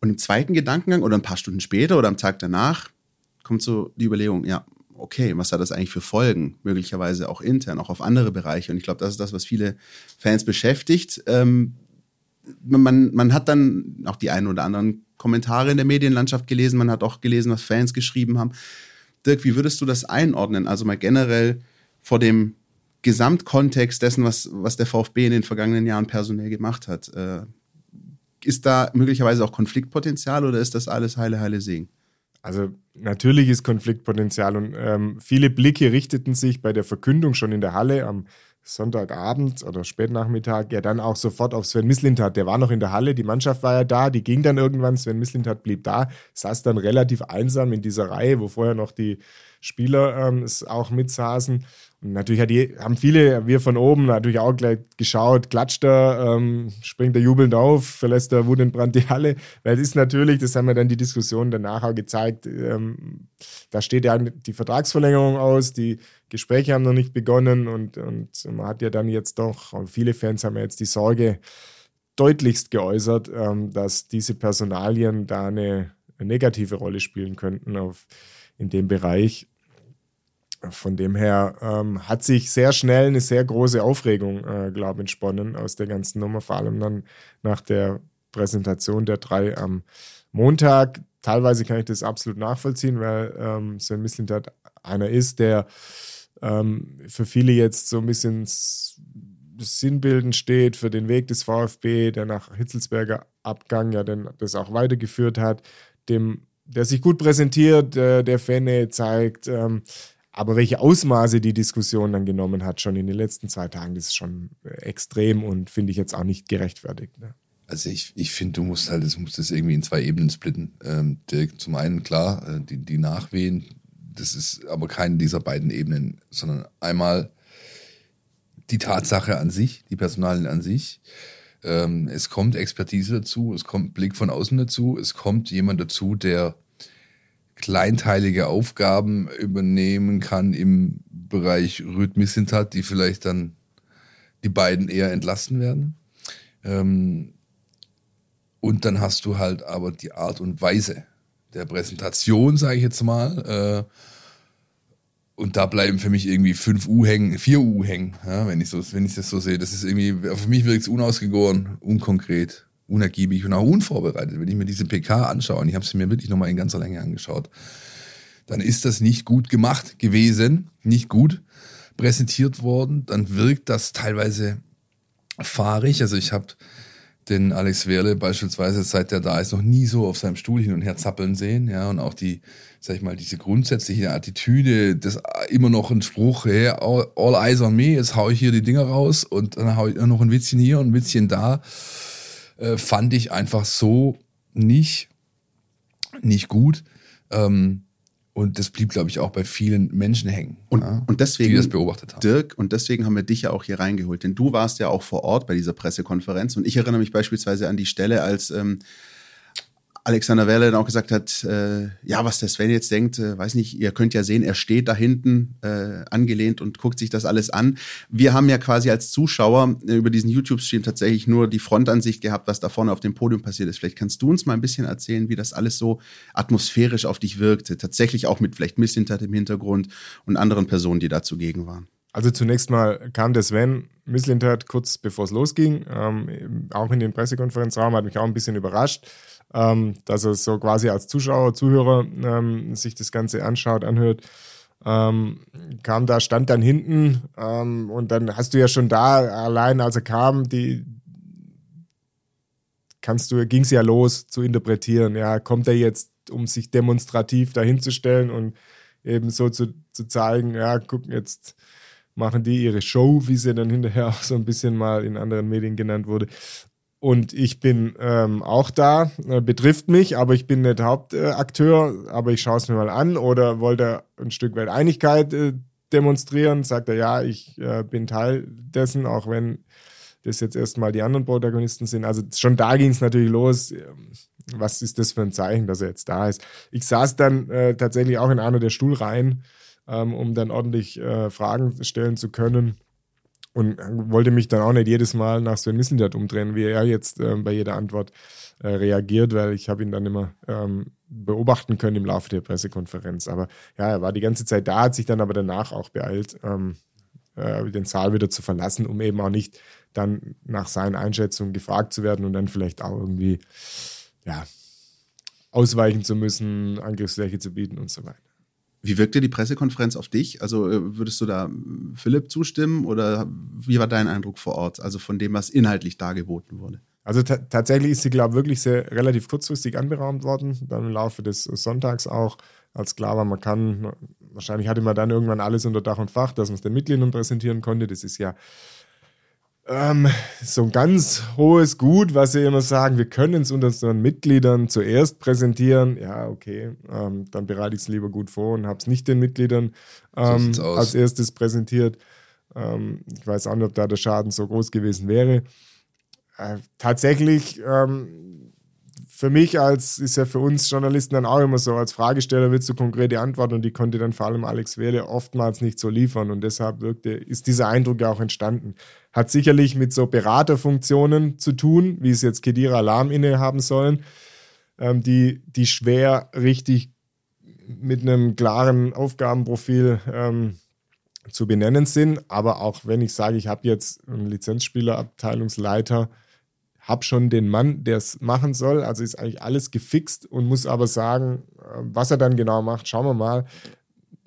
Und im zweiten Gedankengang oder ein paar Stunden später oder am Tag danach kommt so die Überlegung, ja, okay, was hat das eigentlich für Folgen? Möglicherweise auch intern, auch auf andere Bereiche. Und ich glaube, das ist das, was viele Fans beschäftigt. Ähm, man, man hat dann auch die ein oder anderen Kommentare in der Medienlandschaft gelesen, man hat auch gelesen, was Fans geschrieben haben. Dirk, wie würdest du das einordnen? Also mal generell vor dem Gesamtkontext dessen, was, was der VfB in den vergangenen Jahren personell gemacht hat. Äh, ist da möglicherweise auch Konfliktpotenzial oder ist das alles heile, heile Segen? Also natürlich ist Konfliktpotenzial und ähm, viele Blicke richteten sich bei der Verkündung schon in der Halle am Sonntagabend oder Spätnachmittag ja dann auch sofort auf Sven Mislintat. Der war noch in der Halle, die Mannschaft war ja da, die ging dann irgendwann, Sven Mislintat blieb da, saß dann relativ einsam in dieser Reihe, wo vorher noch die Spieler ähm, auch mitsaßen. Natürlich hat die, haben viele, wir von oben natürlich auch gleich geschaut, klatscht er, ähm, springt er jubelnd auf, verlässt er wutentbrannt die Halle. Weil es ist natürlich, das haben wir dann die Diskussion danach auch gezeigt, ähm, da steht ja die Vertragsverlängerung aus, die Gespräche haben noch nicht begonnen und, und man hat ja dann jetzt doch, viele Fans haben ja jetzt die Sorge deutlichst geäußert, ähm, dass diese Personalien da eine, eine negative Rolle spielen könnten auf, in dem Bereich. Von dem her ähm, hat sich sehr schnell eine sehr große Aufregung, äh, glaube ich, entsponnen aus der ganzen Nummer, vor allem dann nach der Präsentation der drei am Montag. Teilweise kann ich das absolut nachvollziehen, weil ähm, Sven Mislintat einer ist, der ähm, für viele jetzt so ein bisschen sinnbildend steht für den Weg des VfB, der nach Hitzelsberger Abgang ja dann das auch weitergeführt hat, dem der sich gut präsentiert, äh, der Fenne zeigt, ähm, aber welche Ausmaße die Diskussion dann genommen hat, schon in den letzten zwei Tagen, das ist schon äh, extrem und finde ich jetzt auch nicht gerechtfertigt. Ne? Also ich, ich finde, du musst halt, du musst das irgendwie in zwei Ebenen splitten. Ähm, Dirk, zum einen klar, äh, die, die Nachwehen, das ist aber keine dieser beiden Ebenen, sondern einmal die Tatsache an sich, die Personalien an sich. Ähm, es kommt Expertise dazu, es kommt Blick von außen dazu, es kommt jemand dazu, der kleinteilige Aufgaben übernehmen kann im Bereich Rhythmisintat, die vielleicht dann die beiden eher entlasten werden. Ähm, und dann hast du halt aber die Art und Weise der Präsentation, sage ich jetzt mal. Äh, und da bleiben für mich irgendwie fünf U hängen, vier U hängen, ja, wenn ich so, wenn ich das so sehe. Das ist irgendwie, für mich wirkt es unausgegoren, unkonkret unergiebig und auch unvorbereitet. Wenn ich mir diese PK anschaue, und ich habe sie mir wirklich nochmal in ganzer Länge angeschaut, dann ist das nicht gut gemacht gewesen, nicht gut präsentiert worden. Dann wirkt das teilweise fahrig. Also ich habe den Alex Werle beispielsweise, seit der da ist, noch nie so auf seinem Stuhl hin und her zappeln sehen. Ja, und auch die, sag ich mal, diese grundsätzliche Attitüde, das immer noch ein Spruch, hey, all, all eyes on me, jetzt hau ich hier die Dinger raus und dann hau ich noch ein Witzchen hier und ein Witzchen da äh, fand ich einfach so nicht, nicht gut. Ähm, und das blieb, glaube ich, auch bei vielen Menschen hängen. Und, ja, und deswegen, die das beobachtet haben. Dirk, und deswegen haben wir dich ja auch hier reingeholt, denn du warst ja auch vor Ort bei dieser Pressekonferenz. Und ich erinnere mich beispielsweise an die Stelle, als ähm, Alexander Werle dann auch gesagt hat, äh, ja, was der Sven jetzt denkt, äh, weiß nicht, ihr könnt ja sehen, er steht da hinten äh, angelehnt und guckt sich das alles an. Wir haben ja quasi als Zuschauer äh, über diesen YouTube-Stream tatsächlich nur die Frontansicht gehabt, was da vorne auf dem Podium passiert ist. Vielleicht kannst du uns mal ein bisschen erzählen, wie das alles so atmosphärisch auf dich wirkte. Tatsächlich auch mit vielleicht Misslintat im Hintergrund und anderen Personen, die da zugegen waren. Also zunächst mal kam der Sven Misslintat kurz bevor es losging, ähm, auch in den Pressekonferenzraum, hat mich auch ein bisschen überrascht ähm, dass er so quasi als Zuschauer, Zuhörer ähm, sich das Ganze anschaut, anhört. Ähm, kam da, stand dann hinten ähm, und dann hast du ja schon da allein, als er kam, die kannst du, ging es ja los zu interpretieren. Ja, kommt er jetzt, um sich demonstrativ dahinzustellen und eben so zu, zu zeigen, ja, guck, jetzt machen die ihre Show, wie sie dann hinterher auch so ein bisschen mal in anderen Medien genannt wurde. Und ich bin ähm, auch da, äh, betrifft mich, aber ich bin nicht Hauptakteur, aber ich schaue es mir mal an oder wollte ein Stück weit Einigkeit äh, demonstrieren, sagt er, ja, ich äh, bin Teil dessen, auch wenn das jetzt erstmal die anderen Protagonisten sind. Also schon da ging es natürlich los. Ähm, was ist das für ein Zeichen, dass er jetzt da ist? Ich saß dann äh, tatsächlich auch in einer der Stuhlreihen, ähm, um dann ordentlich äh, Fragen stellen zu können und wollte mich dann auch nicht jedes Mal nach Sven Missentat umdrehen, wie er jetzt äh, bei jeder Antwort äh, reagiert, weil ich habe ihn dann immer ähm, beobachten können im Laufe der Pressekonferenz. Aber ja, er war die ganze Zeit da, hat sich dann aber danach auch beeilt, ähm, äh, den Saal wieder zu verlassen, um eben auch nicht dann nach seinen Einschätzungen gefragt zu werden und dann vielleicht auch irgendwie ja, ausweichen zu müssen, Angriffsfläche zu bieten und so weiter. Wie wirkte die Pressekonferenz auf dich? Also äh, würdest du da Philipp zustimmen oder wie war dein Eindruck vor Ort, also von dem, was inhaltlich dargeboten wurde? Also tatsächlich ist sie, glaube ich, wirklich sehr relativ kurzfristig anberaumt worden, dann im Laufe des Sonntags auch, als klar war, man kann, wahrscheinlich hatte man dann irgendwann alles unter Dach und Fach, dass man es den Mitgliedern präsentieren konnte. Das ist ja ähm, so ein ganz hohes Gut, was sie immer sagen, wir können es unseren Mitgliedern zuerst präsentieren. Ja, okay, ähm, dann bereite ich es lieber gut vor und habe es nicht den Mitgliedern ähm, so als erstes präsentiert. Ähm, ich weiß auch nicht, ob da der Schaden so groß gewesen wäre. Äh, tatsächlich ähm, für mich als, ist ja für uns Journalisten dann auch immer so, als Fragesteller willst du konkrete Antworten und die konnte dann vor allem Alex Werde oftmals nicht so liefern und deshalb wirkte, ist dieser Eindruck ja auch entstanden. Hat sicherlich mit so Beraterfunktionen zu tun, wie es jetzt Kedira Alarm innehaben sollen, ähm, die, die schwer richtig mit einem klaren Aufgabenprofil ähm, zu benennen sind. Aber auch wenn ich sage, ich habe jetzt einen Lizenzspielerabteilungsleiter, habe schon den Mann, der es machen soll. Also ist eigentlich alles gefixt und muss aber sagen, äh, was er dann genau macht, schauen wir mal.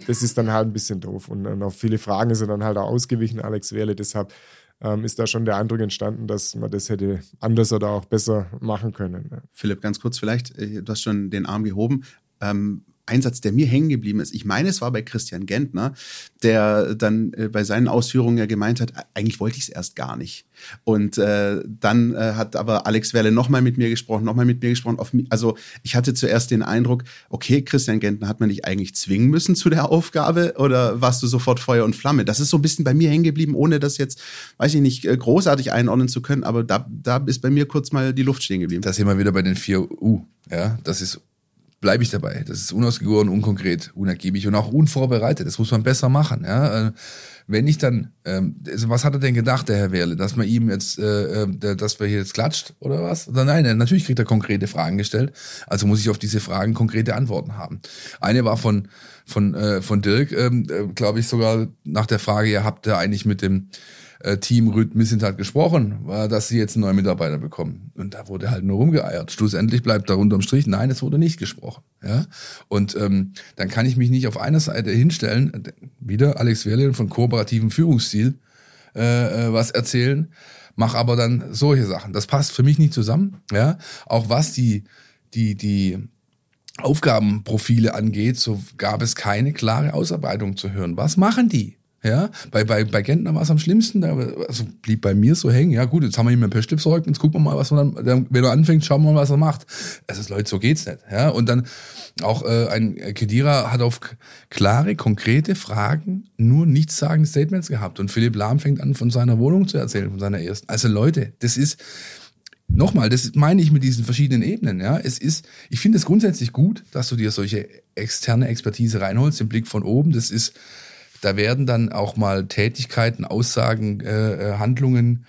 Das ist dann halt ein bisschen doof. Und, auf viele Fragen ist er dann halt auch ausgewichen, Alex Wehrle. Deshalb ähm, ist da schon der Eindruck entstanden, dass man das hätte anders oder auch besser machen können. Ja. Philipp, ganz kurz vielleicht, äh, du hast schon den Arm gehoben. Ähm, Einsatz, der mir hängen geblieben ist. Ich meine, es war bei Christian Gentner, der dann äh, bei seinen Ausführungen ja gemeint hat, eigentlich wollte ich es erst gar nicht. Und äh, dann äh, hat aber Alex Werle nochmal mit mir gesprochen, nochmal mit mir gesprochen. Auf, also ich hatte zuerst den Eindruck, okay, Christian Gentner hat man dich eigentlich zwingen müssen zu der Aufgabe oder warst du sofort Feuer und Flamme? Das ist so ein bisschen bei mir hängen geblieben, ohne das jetzt, weiß ich nicht, äh, großartig einordnen zu können, aber da, da ist bei mir kurz mal die Luft stehen geblieben. Da sind wir wieder bei den vier U. Ja, das ist bleibe ich dabei. Das ist unausgegoren, unkonkret, unergiebig und auch unvorbereitet. Das muss man besser machen. Ja? Wenn ich dann, ähm, also was hat er denn gedacht, der Herr Werle, dass man ihm jetzt, äh, äh dass wir hier jetzt klatscht oder was? Oder nein, natürlich kriegt er konkrete Fragen gestellt. Also muss ich auf diese Fragen konkrete Antworten haben. Eine war von von äh, von Dirk, ähm, äh, glaube ich sogar nach der Frage, ihr habt ihr eigentlich mit dem äh, Team Rüd Missentat gesprochen, war, dass sie jetzt einen neuen Mitarbeiter bekommen. Und da wurde halt nur rumgeeiert. Schlussendlich bleibt da unterm Strich, nein, es wurde nicht gesprochen. Ja? Und ähm, dann kann ich mich nicht auf einer Seite hinstellen, wieder Alex Werle von kooperativem Führungsstil äh, äh, was erzählen, mach aber dann solche Sachen. Das passt für mich nicht zusammen. Ja? Auch was die, die, die Aufgabenprofile angeht, so gab es keine klare Ausarbeitung zu hören. Was machen die? Ja, bei, bei, bei Gentner war es am schlimmsten, da also blieb bei mir so hängen. Ja, gut, jetzt haben wir ihm ein Pöschlip zurück, jetzt gucken wir mal, was man dann, wenn er anfängt, schauen wir mal, was er macht. Also, Leute, so geht's nicht. Ja, und dann auch äh, ein Kedira hat auf klare, konkrete Fragen nur nichtssagende Statements gehabt. Und Philipp Lahm fängt an, von seiner Wohnung zu erzählen, von seiner ersten. Also, Leute, das ist, nochmal, das meine ich mit diesen verschiedenen Ebenen. Ja, es ist, ich finde es grundsätzlich gut, dass du dir solche externe Expertise reinholst, den Blick von oben. Das ist, da werden dann auch mal Tätigkeiten, Aussagen, äh, äh Handlungen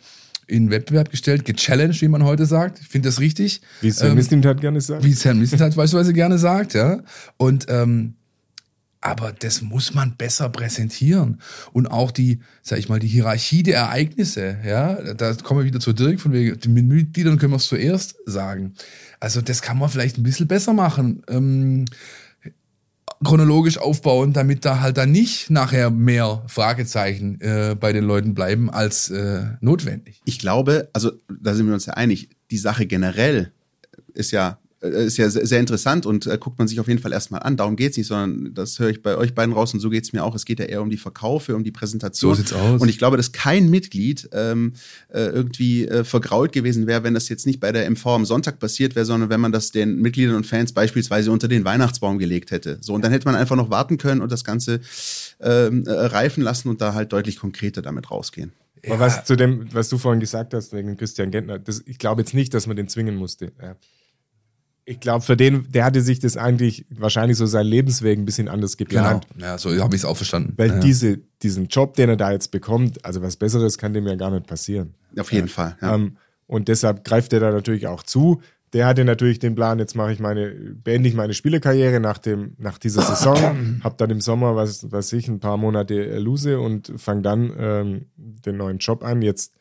in Wettbewerb gestellt, gechallenged, wie man heute sagt. Ich finde das richtig. Wie es Herr ähm, Mislintat gerne sagt. Wie es Herr Mislintat beispielsweise gerne sagt, ja. Und ähm, aber das muss man besser präsentieren. Und auch die, sag ich mal, die Hierarchie der Ereignisse, ja, da kommen wir wieder zu Dirk, von wegen, den Mitgliedern können wir es zuerst sagen. Also das kann man vielleicht ein bisschen besser machen. Ähm, chronologisch aufbauen, damit da halt dann nicht nachher mehr Fragezeichen äh, bei den Leuten bleiben als äh, notwendig. Ich glaube, also da sind wir uns ja einig, die Sache generell ist ja ist ja sehr interessant und äh, guckt man sich auf jeden Fall erstmal an. Darum geht's nicht, sondern das höre ich bei euch beiden raus und so geht's mir auch. Es geht ja eher um die Verkaufe, um die Präsentation. So sieht's aus. Und ich glaube, dass kein Mitglied ähm, äh, irgendwie äh, vergrault gewesen wäre, wenn das jetzt nicht bei der MV am Sonntag passiert wäre, sondern wenn man das den Mitgliedern und Fans beispielsweise unter den Weihnachtsbaum gelegt hätte. So, und dann hätte man einfach noch warten können und das Ganze ähm, äh, reifen lassen und da halt deutlich konkreter damit rausgehen. Ja. Aber was zu dem, was du vorhin gesagt hast wegen Christian Gentner, das, ich glaube jetzt nicht, dass man den zwingen musste. Ja ich glaube, für den, der hatte sich das eigentlich wahrscheinlich so sein Lebensweg ein bisschen anders geplant. Genau. Ja, so habe ich es auch verstanden. Weil ja. diese, diesen Job, den er da jetzt bekommt, also was Besseres kann dem ja gar nicht passieren. Auf jeden ja. Fall. Ja. Ähm, und deshalb greift er da natürlich auch zu. Der hatte natürlich den Plan, jetzt mache ich meine, beende ich meine Spielerkarriere nach dem, nach dieser Saison, habe dann im Sommer, was, was ich, ein paar Monate lose und fange dann ähm, den neuen Job an. Jetzt,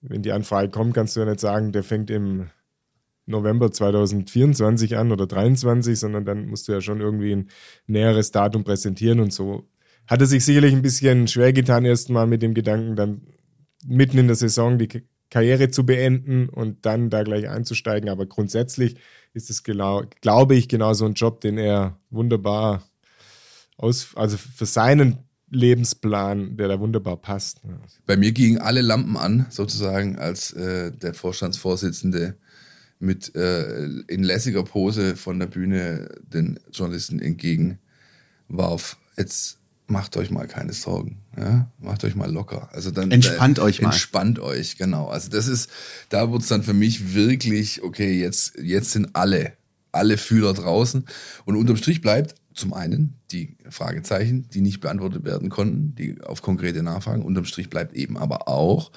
wenn die Anfrage kommt, kannst du ja nicht sagen, der fängt im November 2024 an oder 23, sondern dann musst du ja schon irgendwie ein näheres Datum präsentieren und so. Hatte sich sicherlich ein bisschen schwer getan, erstmal mit dem Gedanken, dann mitten in der Saison die Karriere zu beenden und dann da gleich einzusteigen. Aber grundsätzlich ist es genau, glaube ich, genau so ein Job, den er wunderbar aus, also für seinen Lebensplan, der da wunderbar passt. Bei mir gingen alle Lampen an, sozusagen, als äh, der Vorstandsvorsitzende mit äh, in lässiger Pose von der Bühne den Journalisten entgegenwarf. Jetzt macht euch mal keine Sorgen, ja? macht euch mal locker. Also dann entspannt äh, euch mal. Entspannt euch, genau. Also das ist, da wird es dann für mich wirklich, okay, jetzt, jetzt sind alle, alle Fühler draußen. Und unterm Strich bleibt zum einen die Fragezeichen, die nicht beantwortet werden konnten, die auf konkrete Nachfragen. Unterm Strich bleibt eben aber auch,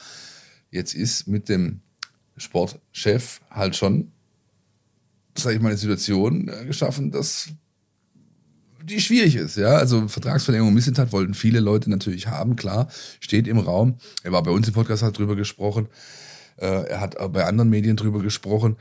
jetzt ist mit dem Sportchef halt schon, sage ich mal, eine Situation äh, geschaffen, dass die schwierig ist, ja. Also Vertragsverlängerung Missentat wollten viele Leute natürlich haben, klar, steht im Raum. Er war bei uns im Podcast, hat drüber gesprochen. Äh, er hat bei anderen Medien drüber gesprochen.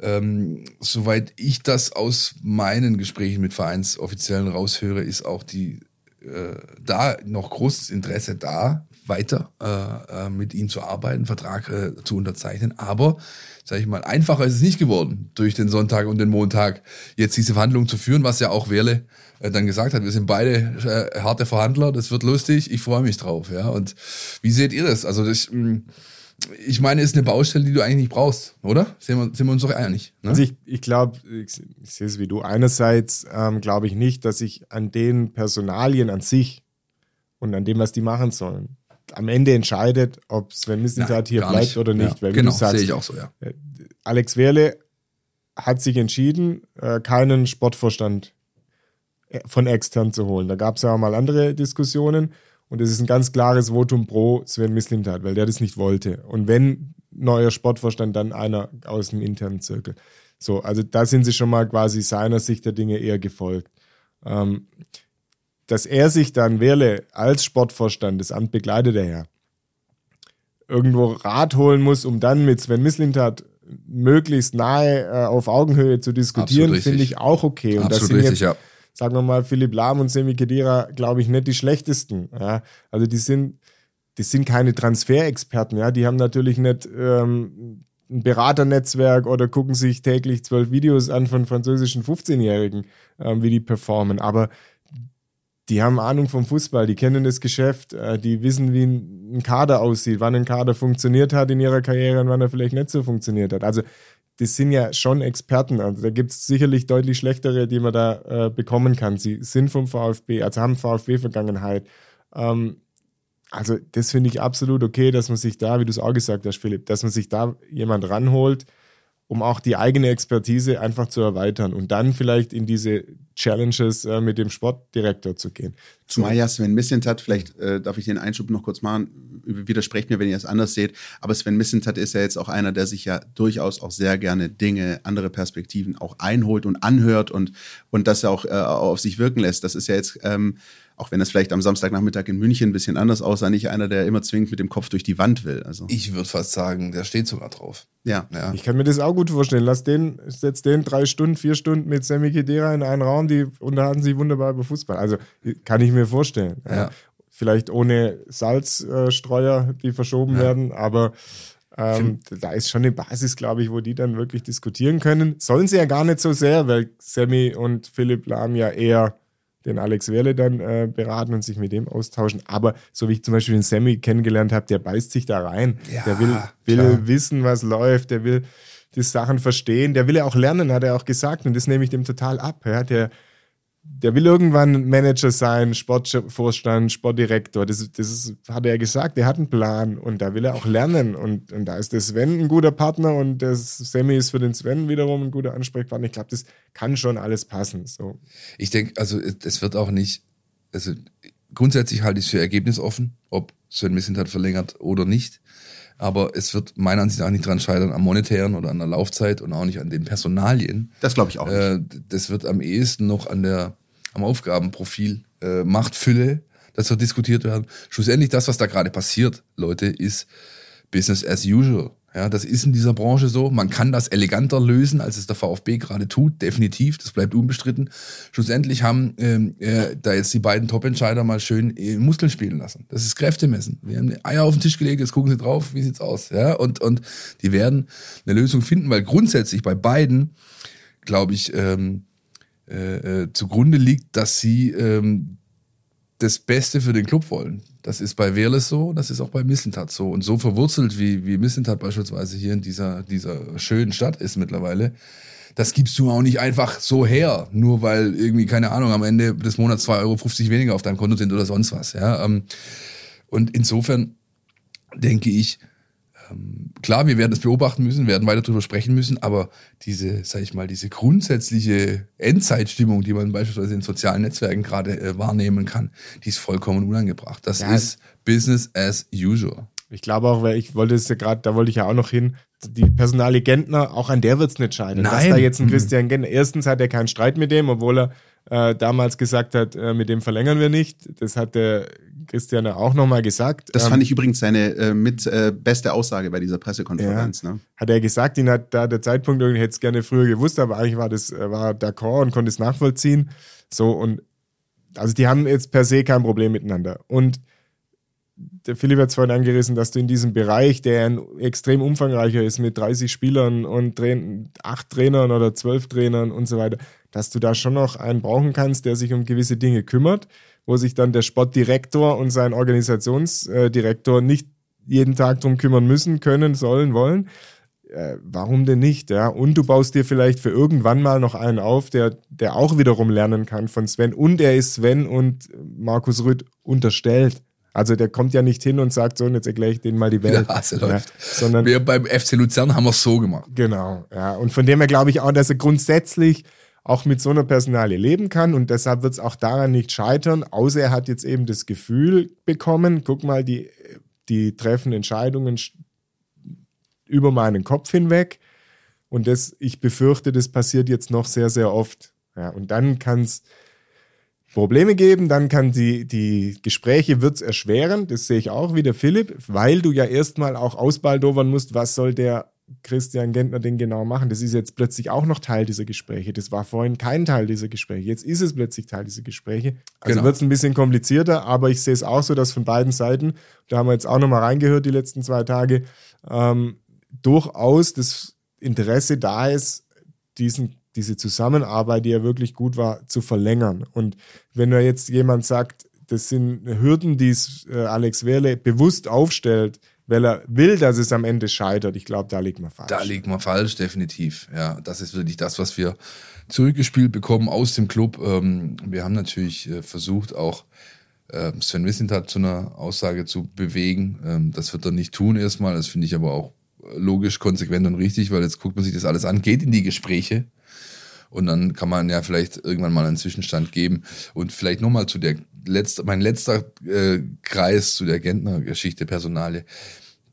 Ähm, soweit ich das aus meinen Gesprächen mit Vereinsoffiziellen raushöre, ist auch die äh, da noch großes Interesse da, weiter äh, äh, mit ihm zu arbeiten, Vertrag äh, zu unterzeichnen. Aber, sage ich mal, einfacher ist es nicht geworden, durch den Sonntag und den Montag jetzt diese Verhandlungen zu führen, was ja auch Werle äh, dann gesagt hat. Wir sind beide äh, harte Verhandler, das wird lustig, ich freue mich drauf. Ja. Und wie seht ihr das? Also das, hm, ich meine, ist eine Baustelle, die du eigentlich nicht brauchst, oder? Sind wir, sind wir uns doch einig? Ne? Also ich, ich glaube, ich, ich sehe es wie du. Einerseits ähm, glaube ich nicht, dass ich an den Personalien an sich und an dem, was die machen sollen, am Ende entscheidet, ob Sven Mislintat hier bleibt nicht. oder nicht. Ja, Weil genau, sehe ich auch so, ja. Äh, Alex Wehrle hat sich entschieden, äh, keinen Sportvorstand äh, von extern zu holen. Da gab es ja auch mal andere Diskussionen und es ist ein ganz klares Votum pro Sven Mislintat, weil der das nicht wollte. Und wenn neuer Sportvorstand, dann einer aus dem internen Zirkel. So, also da sind sie schon mal quasi seiner Sicht der Dinge eher gefolgt. Ähm, dass er sich dann Werle als Sportvorstand, das Amt begleitet er ja, irgendwo Rat holen muss, um dann mit Sven Mislintat möglichst nahe äh, auf Augenhöhe zu diskutieren, finde ich auch okay. Und Absolut das sind richtig, jetzt, ja. sagen wir mal, Philipp Lahm und Semi Kedira, glaube ich, nicht die schlechtesten. Ja? Also die sind, die sind keine Transferexperten, ja. Die haben natürlich nicht ähm, ein Beraternetzwerk oder gucken sich täglich zwölf Videos an von französischen 15-Jährigen, ähm, wie die performen. Aber die haben Ahnung vom Fußball, die kennen das Geschäft, äh, die wissen, wie ein Kader aussieht, wann ein Kader funktioniert hat in ihrer Karriere und wann er vielleicht nicht so funktioniert hat. Also das sind ja schon Experten. Also da gibt es sicherlich deutlich schlechtere, die man da äh, bekommen kann. Sie sind vom VfB, also haben VfB-Vergangenheit. Ähm, also das finde ich absolut okay, dass man sich da, wie du es auch gesagt hast, Philipp, dass man sich da jemand ranholt, um auch die eigene Expertise einfach zu erweitern und dann vielleicht in diese Challenges äh, mit dem Sportdirektor zu gehen. Zumal ja Sven Missentat, vielleicht äh, darf ich den Einschub noch kurz machen, widersprecht mir, wenn ihr es anders seht, aber Sven Missentat ist ja jetzt auch einer, der sich ja durchaus auch sehr gerne Dinge, andere Perspektiven auch einholt und anhört und, und das auch äh, auf sich wirken lässt. Das ist ja jetzt ähm, auch wenn es vielleicht am Samstagnachmittag in München ein bisschen anders aussah, nicht einer, der immer zwingend mit dem Kopf durch die Wand will. Also. Ich würde fast sagen, der steht sogar drauf. Ja. ja. Ich kann mir das auch gut vorstellen. Lass den, setz den drei Stunden, vier Stunden mit Sammy Kedera in einen Raum, die unterhalten sich wunderbar über Fußball. Also kann ich mir vorstellen. Ja. Ja. Vielleicht ohne Salzstreuer, die verschoben werden, aber ähm, da ist schon eine Basis, glaube ich, wo die dann wirklich diskutieren können. Sollen sie ja gar nicht so sehr, weil Sammy und Philipp Lahm ja eher den Alex Werle dann äh, beraten und sich mit dem austauschen. Aber so wie ich zum Beispiel den Sammy kennengelernt habe, der beißt sich da rein. Ja, der will, will wissen, was läuft, der will die Sachen verstehen, der will ja auch lernen, hat er auch gesagt. Und das nehme ich dem total ab. Ja. Der, der will irgendwann Manager sein, Sportvorstand, Sportdirektor. Das, das ist, hat er gesagt, der hat einen Plan und da will er auch lernen. Und, und da ist der Sven ein guter Partner und der Sammy ist für den Sven wiederum ein guter Ansprechpartner. Ich glaube, das kann schon alles passen. So. Ich denke, also es wird auch nicht, also grundsätzlich halte ich es für ergebnisoffen, ob Sven Missentat verlängert oder nicht. Aber es wird meiner Ansicht nach nicht daran scheitern, am monetären oder an der Laufzeit und auch nicht an den Personalien. Das glaube ich auch nicht. Äh, das wird am ehesten noch an der, am Aufgabenprofil, äh, Machtfülle, das wird diskutiert werden. Schlussendlich das, was da gerade passiert, Leute, ist Business as usual. Ja, das ist in dieser Branche so. Man kann das eleganter lösen, als es der VfB gerade tut, definitiv. Das bleibt unbestritten. Schlussendlich haben ähm, äh, da jetzt die beiden Top-Entscheider mal schön äh, Muskeln spielen lassen. Das ist Kräftemessen. Wir haben Eier auf den Tisch gelegt, jetzt gucken sie drauf, wie sieht's aus. Ja, und, und die werden eine Lösung finden, weil grundsätzlich bei beiden, glaube ich, ähm, äh, äh, zugrunde liegt, dass sie ähm, das Beste für den Club wollen. Das ist bei Wehrles so, das ist auch bei Missentat so. Und so verwurzelt, wie, wie Missentat beispielsweise hier in dieser, dieser schönen Stadt ist mittlerweile, das gibst du auch nicht einfach so her, nur weil irgendwie, keine Ahnung, am Ende des Monats 2,50 Euro weniger auf deinem Konto sind oder sonst was. Ja? Ähm, und insofern denke ich, klar, wir werden das beobachten müssen, werden weiter darüber sprechen müssen, aber diese, sag ich mal, diese grundsätzliche Endzeitstimmung, die man beispielsweise in sozialen Netzwerken gerade äh, wahrnehmen kann, die ist vollkommen unangebracht. Das ja. ist Business as usual. Ich glaube auch, weil ich wollte es ja gerade, da wollte ich ja auch noch hin, die Personale Gentner, auch an der wird es nicht scheitern. Nein. Dass da jetzt ein mhm. Christian Gentner, erstens hat er keinen Streit mit dem, obwohl er äh, damals gesagt hat, äh, mit dem verlängern wir nicht. Das hat der Christian auch nochmal gesagt. Das ähm, fand ich übrigens seine äh, mit äh, beste Aussage bei dieser Pressekonferenz. Ja, ne? Hat er gesagt, ihn hat da der Zeitpunkt irgendwie hätte es gerne früher gewusst, aber eigentlich war das äh, war d'accord und konnte es nachvollziehen. So und also die haben jetzt per se kein Problem miteinander. Und der Philipp hat es vorhin angerissen, dass du in diesem Bereich, der ein extrem umfangreicher ist, mit 30 Spielern und acht Trainern oder zwölf Trainern und so weiter, dass du da schon noch einen brauchen kannst, der sich um gewisse Dinge kümmert wo sich dann der Sportdirektor und sein Organisationsdirektor nicht jeden Tag drum kümmern müssen, können, sollen, wollen. Äh, warum denn nicht? Ja? Und du baust dir vielleicht für irgendwann mal noch einen auf, der, der auch wiederum lernen kann von Sven. Und er ist Sven und Markus Rüth unterstellt. Also der kommt ja nicht hin und sagt so, und jetzt erkläre ich denen mal die Welt. Ja, läuft. sondern, Wir beim FC Luzern haben wir es so gemacht. Genau, ja. Und von dem her glaube ich auch, dass er grundsätzlich auch mit so einer Personalie leben kann. Und deshalb wird es auch daran nicht scheitern, außer er hat jetzt eben das Gefühl bekommen, guck mal, die, die treffen Entscheidungen über meinen Kopf hinweg. Und das, ich befürchte, das passiert jetzt noch sehr, sehr oft. Ja, und dann kann es Probleme geben, dann kann die, die Gespräche wird's erschweren, das sehe ich auch wieder, Philipp, weil du ja erstmal auch ausbaldowern musst, was soll der Christian Gentner den genau machen. Das ist jetzt plötzlich auch noch Teil dieser Gespräche. Das war vorhin kein Teil dieser Gespräche. Jetzt ist es plötzlich Teil dieser Gespräche. Also genau. wird es ein bisschen komplizierter, aber ich sehe es auch so, dass von beiden Seiten, da haben wir jetzt auch nochmal reingehört die letzten zwei Tage, ähm, durchaus das Interesse da ist, diesen diese Zusammenarbeit, die ja wirklich gut war, zu verlängern. Und wenn da jetzt jemand sagt, das sind Hürden, die es äh, Alex Werle bewusst aufstellt, weil er will, dass es am Ende scheitert. Ich glaube, da liegt man falsch. Da liegt man falsch, definitiv. Ja, das ist wirklich das, was wir zurückgespielt bekommen aus dem Club. Ähm, wir haben natürlich äh, versucht, auch äh, Sven Wissentat zu einer Aussage zu bewegen. Ähm, das wird er nicht tun erstmal. Das finde ich aber auch logisch, konsequent und richtig, weil jetzt guckt man sich das alles an, geht in die Gespräche. Und dann kann man ja vielleicht irgendwann mal einen Zwischenstand geben. Und vielleicht nochmal zu der letzte, mein letzter äh, Kreis zu der Gentner-Geschichte, Personale.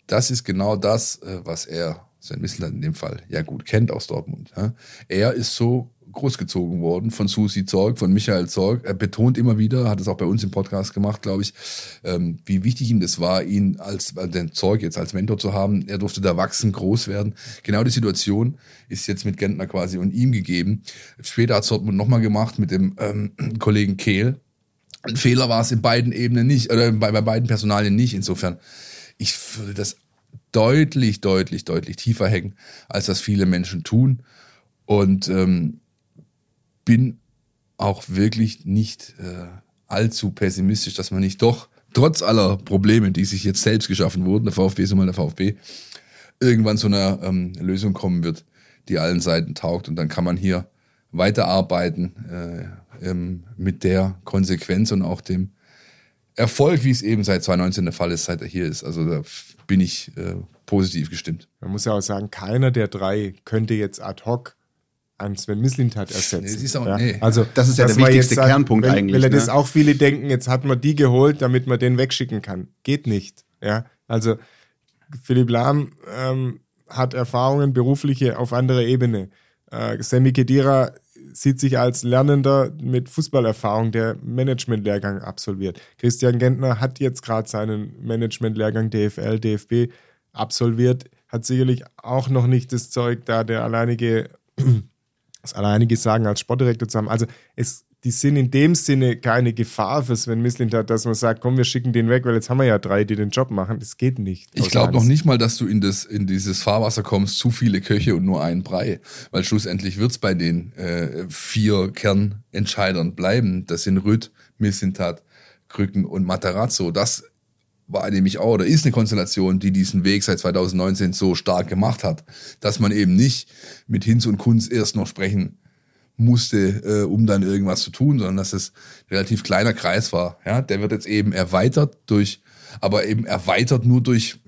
Das ist genau das, äh, was er, sein Wissler in dem Fall, ja gut kennt aus Dortmund. Ja. Er ist so großgezogen worden von Susi Zorg, von Michael Zorg. Er betont immer wieder, hat es auch bei uns im Podcast gemacht, glaube ich, ähm, wie wichtig ihm das war, ihn als äh, den Zorg jetzt als Mentor zu haben. Er durfte da wachsen, groß werden. Genau die Situation ist jetzt mit Gentner quasi und ihm gegeben. Später hat Dortmund nochmal gemacht mit dem ähm, Kollegen Kehl. Ein Fehler war es in beiden Ebenen nicht, oder bei, bei beiden Personalien nicht. Insofern, ich würde das deutlich, deutlich, deutlich tiefer hängen, als das viele Menschen tun. Und ähm, bin auch wirklich nicht äh, allzu pessimistisch, dass man nicht doch, trotz aller Probleme, die sich jetzt selbst geschaffen wurden, der VfB ist immer der VfB, irgendwann zu einer ähm, Lösung kommen wird, die allen Seiten taugt. Und dann kann man hier weiterarbeiten äh, ähm, mit der Konsequenz und auch dem Erfolg, wie es eben seit 2019 der Fall ist, seit er hier ist. Also da bin ich äh, positiv gestimmt. Man muss ja auch sagen, keiner der drei könnte jetzt ad hoc an Sven Mislintat ersetzen. Nee, auch, ja? nee. Also das ist ja der wichtigste sagt, Kernpunkt wenn, eigentlich. Weil er ne? das auch viele denken, jetzt hat man die geholt, damit man den wegschicken kann. Geht nicht. Ja, also Philipp Lahm ähm, hat Erfahrungen berufliche auf anderer Ebene. Äh, Sammy Kedira sieht sich als Lernender mit Fußballerfahrung, der Managementlehrgang absolviert. Christian Gentner hat jetzt gerade seinen Managementlehrgang DFL, DFB absolviert, hat sicherlich auch noch nicht das Zeug, da der alleinige das alleinige Sagen als Sportdirektor zu haben. Also es, die sind in dem Sinne keine Gefahr für Sven Mislintat, dass man sagt, komm, wir schicken den weg, weil jetzt haben wir ja drei, die den Job machen. Das geht nicht. Ich glaube noch nicht mal, dass du in, das, in dieses Fahrwasser kommst, zu viele Köche und nur einen Brei. Weil schlussendlich wird's bei den äh, vier Kernentscheidern bleiben. Das sind Rüd, Mislintat, Krücken und Materazzo. Das war nämlich auch oder ist eine Konstellation, die diesen Weg seit 2019 so stark gemacht hat, dass man eben nicht mit Hinz und Kunz erst noch sprechen musste, äh, um dann irgendwas zu tun, sondern dass es ein relativ kleiner Kreis war. Ja, der wird jetzt eben erweitert durch, aber eben erweitert nur durch,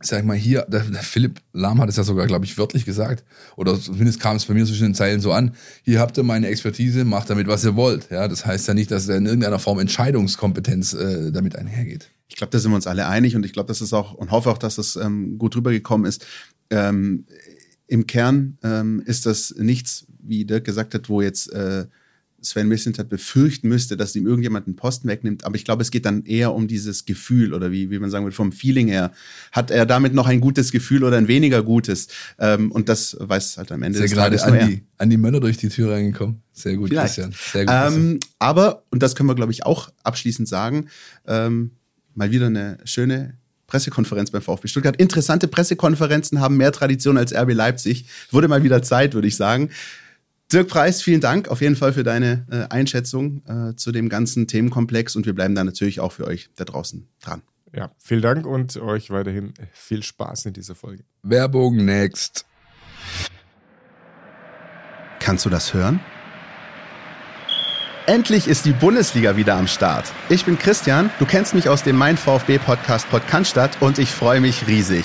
sag ich mal hier, der, der Philipp Lahm hat es ja sogar, glaube ich, wörtlich gesagt, oder zumindest kam es bei mir zwischen den Zeilen so an. Hier habt ihr meine Expertise, macht damit was ihr wollt. Ja, das heißt ja nicht, dass in irgendeiner Form Entscheidungskompetenz äh, damit einhergeht. Ich glaube, da sind wir uns alle einig und ich glaube, dass es auch und hoffe auch, dass das ähm, gut rübergekommen ist. Ähm, Im Kern ähm, ist das nichts, wie Dirk gesagt hat, wo jetzt äh, Sven Mislintat befürchten müsste, dass ihm irgendjemand einen Posten wegnimmt. Aber ich glaube, es geht dann eher um dieses Gefühl oder wie, wie man sagen würde, vom Feeling her. Hat er damit noch ein gutes Gefühl oder ein weniger gutes? Ähm, und das weiß halt am Ende Sehr des gerade Tages nur an er. die, an die Männer durch die Tür reingekommen. Sehr gut, Vielleicht. Christian. Sehr gut. Ähm, aber, und das können wir, glaube ich, auch abschließend sagen, ähm, mal wieder eine schöne Pressekonferenz beim VfB Stuttgart. Interessante Pressekonferenzen haben mehr Tradition als RB Leipzig. Wurde mal wieder Zeit, würde ich sagen. Dirk Preis, vielen Dank auf jeden Fall für deine äh, Einschätzung äh, zu dem ganzen Themenkomplex und wir bleiben da natürlich auch für euch da draußen dran. Ja, vielen Dank und euch weiterhin viel Spaß in dieser Folge. Werbung next. Kannst du das hören? Endlich ist die Bundesliga wieder am Start. Ich bin Christian, du kennst mich aus dem Mein VfB Podcast Podcast und ich freue mich riesig.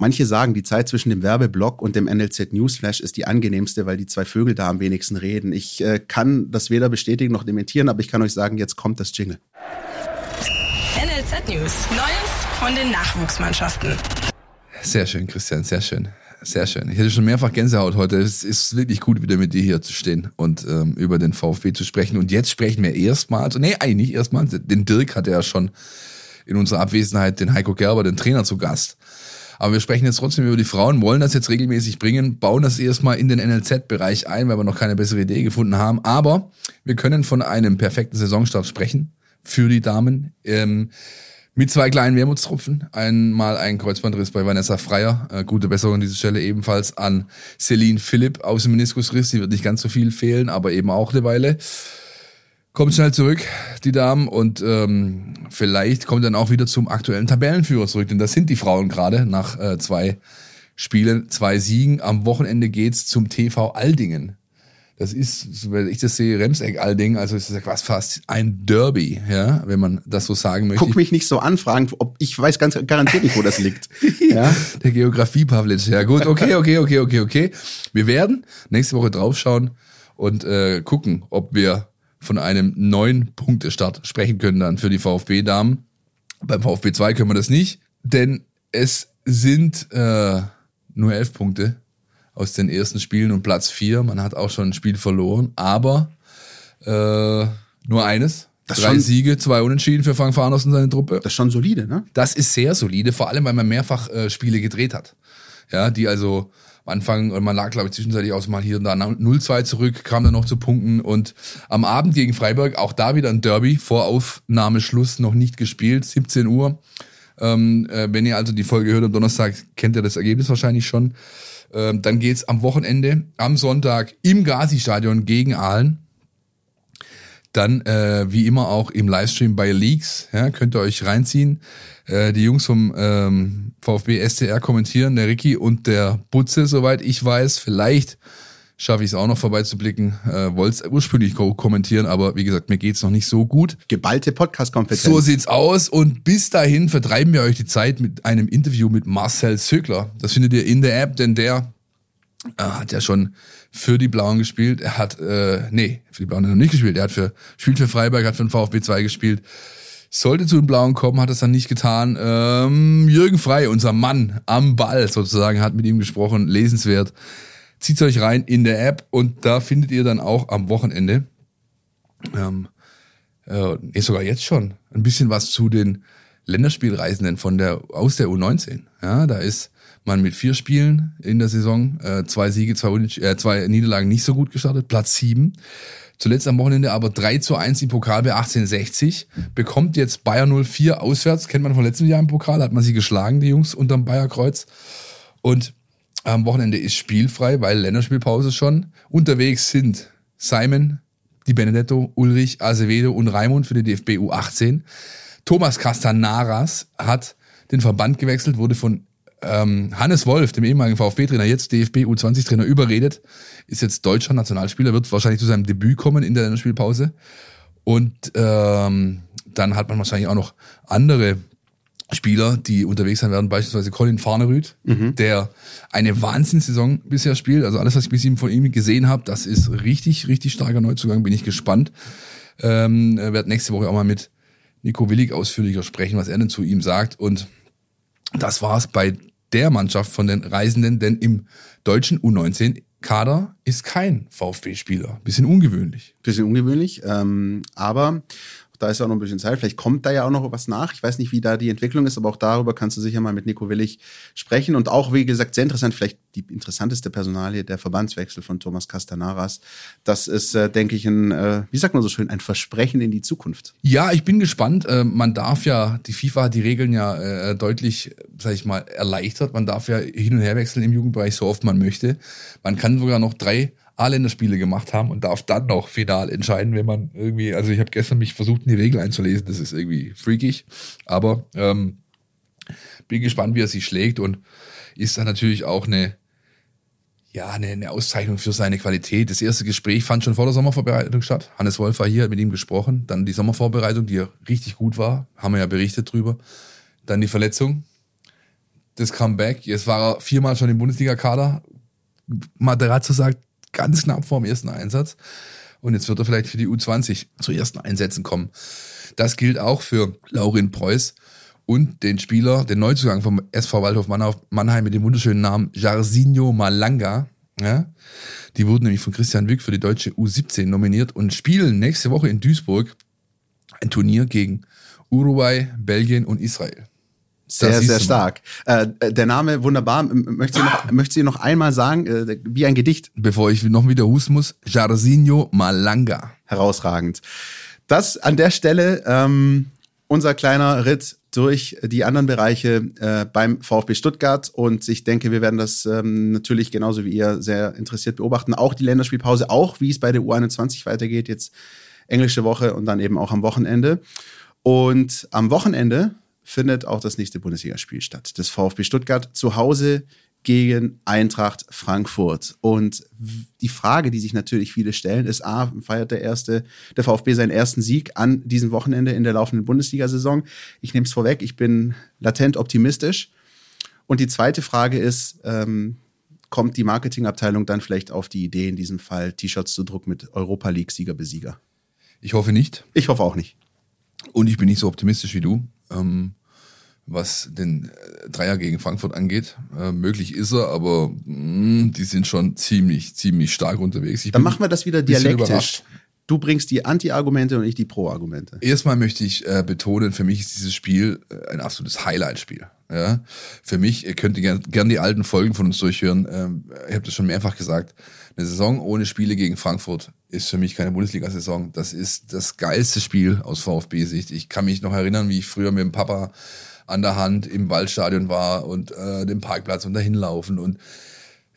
Manche sagen, die Zeit zwischen dem Werbeblock und dem NLZ Newsflash ist die angenehmste, weil die zwei Vögel da am wenigsten reden. Ich äh, kann das weder bestätigen noch dementieren, aber ich kann euch sagen, jetzt kommt das Jingle. NLZ News. Neues von den Nachwuchsmannschaften. Sehr schön, Christian, sehr schön. Sehr schön. Ich hatte schon mehrfach Gänsehaut heute. Es ist wirklich gut, wieder mit dir hier zu stehen und ähm, über den VfB zu sprechen. Und jetzt sprechen wir erstmals, nee, eigentlich nicht erstmals, den Dirk hatte ja schon in unserer Abwesenheit den Heiko Gerber, den Trainer, zu Gast. Aber wir sprechen jetzt trotzdem über die Frauen, wollen das jetzt regelmäßig bringen, bauen das erstmal in den NLZ-Bereich ein, weil wir noch keine bessere Idee gefunden haben. Aber wir können von einem perfekten Saisonstart sprechen für die Damen. Ähm, mit zwei kleinen Wermutstropfen. Einmal ein Kreuzbandriss bei Vanessa Freier. Äh, gute Besserung an dieser Stelle ebenfalls an Celine Philipp aus dem Meniskusriss. Die wird nicht ganz so viel fehlen, aber eben auch eine Weile. Kommt schnell zurück, die Damen, und ähm, vielleicht kommt dann auch wieder zum aktuellen Tabellenführer zurück, denn das sind die Frauen gerade nach äh, zwei Spielen, zwei Siegen. Am Wochenende geht's zum TV Aldingen. Das ist, wenn ich das sehe, Remseck-Alding, also ist das quasi fast ein Derby, ja, wenn man das so sagen möchte. Guck mich nicht so anfragen, ob ich weiß ganz garantiert nicht, wo das liegt. ja? Der Geografie Pavlic, ja gut, okay, okay, okay, okay, okay. Wir werden nächste Woche draufschauen und äh, gucken, ob wir von einem neuen Punktestart sprechen können dann für die VfB-Damen. Beim VfB 2 können wir das nicht, denn es sind äh, nur elf Punkte aus den ersten Spielen und Platz vier. Man hat auch schon ein Spiel verloren, aber äh, nur eines. Das Drei schon- Siege, zwei Unentschieden für Frank Farners und seine Truppe. Das ist schon solide, ne? Das ist sehr solide, vor allem weil man mehrfach äh, Spiele gedreht hat. Ja, die also am Anfang, man lag, glaube ich, zwischenzeitlich auch mal hier und da 0-2 zurück, kam dann noch zu Punkten und am Abend gegen Freiburg auch da wieder ein Derby, vor Aufnahmeschluss noch nicht gespielt, 17 Uhr. Ähm, äh, wenn ihr also die Folge hört am Donnerstag, kennt ihr das Ergebnis wahrscheinlich schon. Ähm, dann geht's am Wochenende, am Sonntag im Gazi-Stadion gegen Aalen. Dann, äh, wie immer, auch im Livestream bei Leaks, ja, könnt ihr euch reinziehen. Äh, die Jungs vom ähm, VfB STR kommentieren, der Ricky und der Butze, soweit ich weiß. Vielleicht schaffe ich es auch noch vorbeizublicken. Äh, Wollte es ursprünglich ko kommentieren, aber wie gesagt, mir geht's noch nicht so gut. Geballte Podcast-Kompetenz. So sieht's aus und bis dahin vertreiben wir euch die Zeit mit einem Interview mit Marcel Sögler. Das findet ihr in der App, denn der äh, hat ja schon für die Blauen gespielt. Er hat, äh, nee, für die Blauen hat er noch nicht gespielt. Er hat für, spielt für Freiburg, hat für den VfB 2 gespielt. Sollte zu den Blauen kommen, hat es dann nicht getan. Ähm, Jürgen Frei, unser Mann am Ball sozusagen, hat mit ihm gesprochen. Lesenswert. Zieht euch rein in der App und da findet ihr dann auch am Wochenende ähm, äh, nee, sogar jetzt schon, ein bisschen was zu den Länderspielreisenden von der, aus der U19. Ja, da ist man mit vier Spielen in der Saison, äh, zwei Siege, zwei, Unentschi- äh, zwei Niederlagen nicht so gut gestartet, Platz sieben. Zuletzt am Wochenende aber 3 zu 1 im Pokal bei 1860. Bekommt jetzt Bayer 04 auswärts, kennt man von letztem Jahr im Pokal, hat man sie geschlagen, die Jungs unterm Bayerkreuz. Und am Wochenende ist spielfrei, weil Länderspielpause schon. Unterwegs sind Simon, die Benedetto, Ulrich, Azevedo und Raimund für die DFB U18. Thomas Castanaras hat den Verband gewechselt, wurde von ähm, Hannes Wolf, dem ehemaligen VfB-Trainer, jetzt DFB U20-Trainer, überredet, ist jetzt deutscher Nationalspieler, wird wahrscheinlich zu seinem Debüt kommen in der Länderspielpause. Und ähm, dann hat man wahrscheinlich auch noch andere Spieler, die unterwegs sein werden, beispielsweise Colin Farnerüth, der eine Wahnsinnssaison bisher spielt. Also alles, was ich bis ihm von ihm gesehen habe, das ist richtig, richtig starker Neuzugang. Bin ich gespannt. Ähm, er wird nächste Woche auch mal mit Nico Willig ausführlicher sprechen, was er denn zu ihm sagt. Und das war's bei der Mannschaft von den Reisenden, denn im deutschen U19-Kader ist kein VfB-Spieler. Bisschen ungewöhnlich. Bisschen ungewöhnlich, ähm, aber da ist ja auch noch ein bisschen Zeit. Vielleicht kommt da ja auch noch was nach. Ich weiß nicht, wie da die Entwicklung ist, aber auch darüber kannst du sicher mal mit Nico Willig sprechen. Und auch, wie gesagt, sehr interessant, vielleicht die interessanteste Personalie, der Verbandswechsel von Thomas Castanaras. Das ist, äh, denke ich, ein, äh, wie sagt man so schön, ein Versprechen in die Zukunft. Ja, ich bin gespannt. Äh, Man darf ja, die FIFA hat die Regeln ja äh, deutlich, sag ich mal, erleichtert. Man darf ja hin und her wechseln im Jugendbereich, so oft man möchte. Man kann sogar noch drei A-Länderspiele gemacht haben und darf dann noch final entscheiden, wenn man irgendwie, also ich habe gestern mich versucht, in die Regeln einzulesen, das ist irgendwie freakig, aber ähm, bin gespannt, wie er sich schlägt und ist dann natürlich auch eine, ja, eine, eine Auszeichnung für seine Qualität. Das erste Gespräch fand schon vor der Sommervorbereitung statt. Hannes Wolf war hier, hat mit ihm gesprochen. Dann die Sommervorbereitung, die ja richtig gut war. Haben wir ja berichtet drüber. Dann die Verletzung. Das Comeback. Jetzt war er viermal schon im Bundesliga-Kader. Materazzo sagt, ganz knapp vor dem ersten Einsatz. Und jetzt wird er vielleicht für die U20 zu ersten Einsätzen kommen. Das gilt auch für Laurin Preuß und den Spieler, den Neuzugang vom SV Waldhof Mannheim mit dem wunderschönen Namen Jarzinho Malanga. Ja? Die wurden nämlich von Christian Wück für die deutsche U17 nominiert und spielen nächste Woche in Duisburg ein Turnier gegen Uruguay, Belgien und Israel. Sehr, sehr stark. Äh, der Name wunderbar. Möchtest du noch, möchtest du noch einmal sagen, äh, wie ein Gedicht? Bevor ich noch wieder husten muss, Jarzinho Malanga. Herausragend. Das an der Stelle ähm, unser kleiner Ritt durch die anderen Bereiche äh, beim VfB Stuttgart. Und ich denke, wir werden das ähm, natürlich genauso wie ihr sehr interessiert beobachten. Auch die Länderspielpause, auch wie es bei der U21 weitergeht. Jetzt englische Woche und dann eben auch am Wochenende. Und am Wochenende findet auch das nächste Bundesligaspiel statt. Das VfB Stuttgart zu Hause gegen Eintracht Frankfurt. Und die Frage, die sich natürlich viele stellen, ist: A, feiert der erste, der VfB seinen ersten Sieg an diesem Wochenende in der laufenden Bundesliga-Saison? Ich nehme es vorweg, ich bin latent optimistisch. Und die zweite Frage ist, ähm, kommt die Marketingabteilung dann vielleicht auf die Idee, in diesem Fall T-Shirts zu drucken mit Europa League-Sieger-Besieger? Ich hoffe nicht. Ich hoffe auch nicht. Und ich bin nicht so optimistisch wie du. Ähm, was den äh, Dreier gegen Frankfurt angeht. Äh, möglich ist er, aber mh, mm, die sind schon ziemlich, ziemlich stark unterwegs. Ich Dann machen wir das wieder dialektisch. Du bringst die Anti-Argumente und ich die Pro-Argumente. Erstmal möchte ich äh, betonen, für mich ist dieses Spiel äh, ein absolutes Highlight-Spiel. Ja? Für mich, ihr könnt gerne gern die alten Folgen von uns durchhören. Ähm, ich habe das schon mehrfach gesagt. Eine Saison ohne Spiele gegen Frankfurt ist für mich keine Bundesliga-Saison. Das ist das geilste Spiel aus VfB-Sicht. Ich kann mich noch erinnern, wie ich früher mit dem Papa an der Hand im Waldstadion war und äh, den Parkplatz und dahin laufen und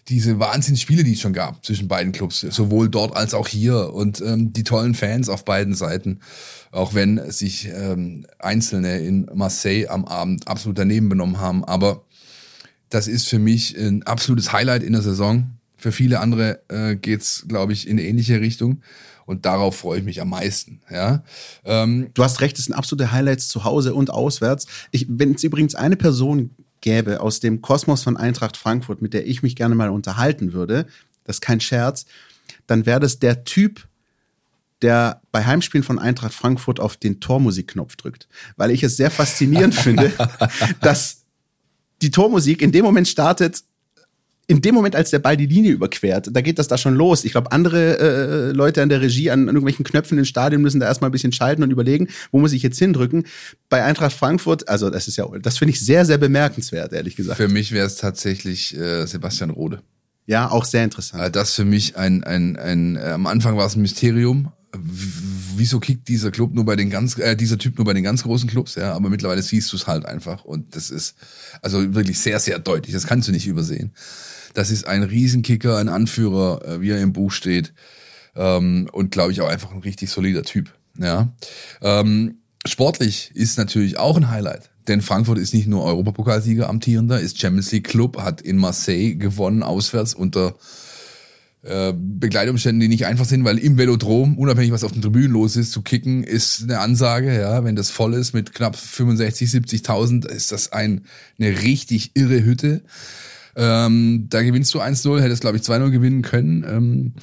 diese Wahnsinnsspiele, die es schon gab zwischen beiden Clubs, sowohl dort als auch hier und ähm, die tollen Fans auf beiden Seiten, auch wenn sich ähm, Einzelne in Marseille am Abend absolut daneben benommen haben. Aber das ist für mich ein absolutes Highlight in der Saison. Für viele andere äh, geht's, glaube ich, in eine ähnliche Richtung. Und darauf freue ich mich am meisten. Ja? Ähm, du hast recht, es sind absolute Highlights zu Hause und auswärts. Ich, wenn es übrigens eine Person gäbe aus dem Kosmos von Eintracht Frankfurt, mit der ich mich gerne mal unterhalten würde, das ist kein Scherz, dann wäre das der Typ, der bei Heimspielen von Eintracht Frankfurt auf den Tormusikknopf drückt. Weil ich es sehr faszinierend finde, dass die Tormusik in dem Moment startet, in dem Moment, als der Ball die Linie überquert, da geht das da schon los. Ich glaube, andere äh, Leute an der Regie an, an irgendwelchen Knöpfen im Stadion müssen da erstmal ein bisschen schalten und überlegen, wo muss ich jetzt hindrücken. Bei Eintracht Frankfurt, also das ist ja, das finde ich sehr, sehr bemerkenswert, ehrlich gesagt. Für mich wäre es tatsächlich äh, Sebastian Rode. Ja, auch sehr interessant. Äh, das für mich ein, ein, ein, äh, am Anfang war es ein Mysterium. Wieso kickt dieser Club nur bei den ganz, äh, dieser Typ nur bei den ganz großen Clubs, ja, aber mittlerweile siehst du es halt einfach und das ist also wirklich sehr, sehr deutlich. Das kannst du nicht übersehen. Das ist ein Riesenkicker, ein Anführer, äh, wie er im Buch steht. Ähm, und glaube ich auch einfach ein richtig solider Typ. Ja. Ähm, sportlich ist natürlich auch ein Highlight. Denn Frankfurt ist nicht nur Europapokalsieger amtierender, ist Champions League Club, hat in Marseille gewonnen, auswärts unter äh, Begleitumständen, die nicht einfach sind, weil im Velodrom, unabhängig was auf den Tribünen los ist, zu kicken, ist eine Ansage, ja, wenn das voll ist mit knapp 65, 70.000, ist das ein, eine richtig irre Hütte. Ähm, da gewinnst du 1-0, hättest, glaube ich, 2-0 gewinnen können. Ähm,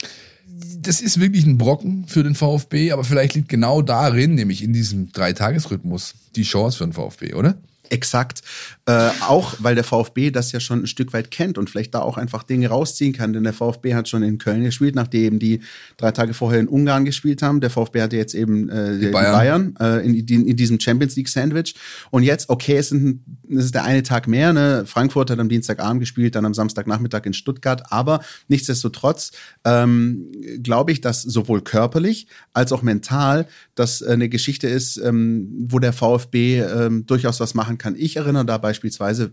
das ist wirklich ein Brocken für den VfB, aber vielleicht liegt genau darin, nämlich in diesem Dreitagesrhythmus, die Chance für den VfB, oder? Exakt. Äh, auch weil der VfB das ja schon ein Stück weit kennt und vielleicht da auch einfach Dinge rausziehen kann. Denn der VfB hat schon in Köln gespielt, nachdem die drei Tage vorher in Ungarn gespielt haben. Der VfB hatte jetzt eben äh, die Bayern, Bayern äh, in, in, diesem Champions League Sandwich. Und jetzt, okay, es, sind, es ist der eine Tag mehr. Ne? Frankfurt hat am Dienstagabend gespielt, dann am Samstagnachmittag in Stuttgart. Aber nichtsdestotrotz ähm, glaube ich, dass sowohl körperlich als auch mental das eine Geschichte ist, ähm, wo der VfB ähm, durchaus was machen kann. Ich erinnere da beispielsweise,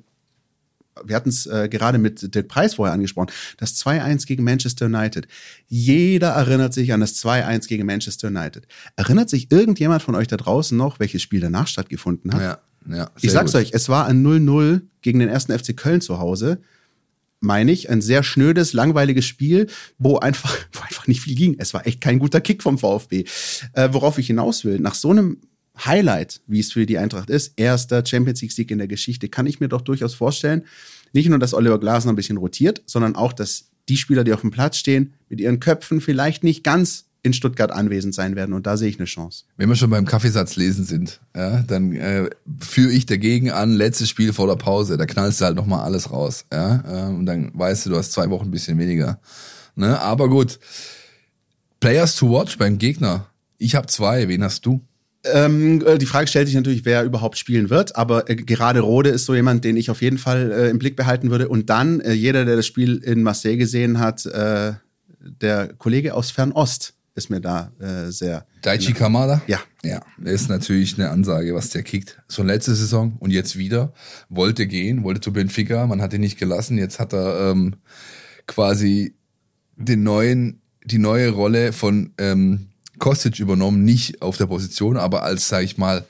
wir hatten es äh, gerade mit Dirk Preis vorher angesprochen, das 2-1 gegen Manchester United. Jeder erinnert sich an das 2-1 gegen Manchester United. Erinnert sich irgendjemand von euch da draußen noch, welches Spiel danach stattgefunden hat? Ja, ja. Ich sag's gut. euch, es war ein 0-0 gegen den ersten FC Köln zu Hause. Meine ich, ein sehr schnödes, langweiliges Spiel, wo einfach, wo einfach nicht viel ging. Es war echt kein guter Kick vom VfB. Äh, worauf ich hinaus will, nach so einem Highlight, wie es für die Eintracht ist, erster Champions League Sieg in der Geschichte, kann ich mir doch durchaus vorstellen, nicht nur, dass Oliver Glasner ein bisschen rotiert, sondern auch, dass die Spieler, die auf dem Platz stehen, mit ihren Köpfen vielleicht nicht ganz in Stuttgart anwesend sein werden. Und da sehe ich eine Chance. Wenn wir schon beim Kaffeesatz lesen sind, ja, dann äh, führe ich dagegen an, letztes Spiel vor der Pause, da knallst du halt nochmal alles raus. Ja, äh, und dann weißt du, du hast zwei Wochen ein bisschen weniger. Ne? Aber gut, Players to watch beim Gegner. Ich habe zwei, wen hast du? Ähm, äh, die Frage stellt sich natürlich, wer überhaupt spielen wird, aber äh, gerade Rode ist so jemand, den ich auf jeden Fall äh, im Blick behalten würde. Und dann, äh, jeder, der das Spiel in Marseille gesehen hat, äh, der Kollege aus Fernost ist mir da äh, sehr. Daichi Kamada? Ja. Ja, das ist natürlich eine Ansage, was der kickt. So letzte Saison und jetzt wieder. Wollte gehen, wollte zu Benfica, man hat ihn nicht gelassen. Jetzt hat er ähm, quasi den neuen, die neue Rolle von ähm, Kostic übernommen, nicht auf der Position, aber als, sag ich mal,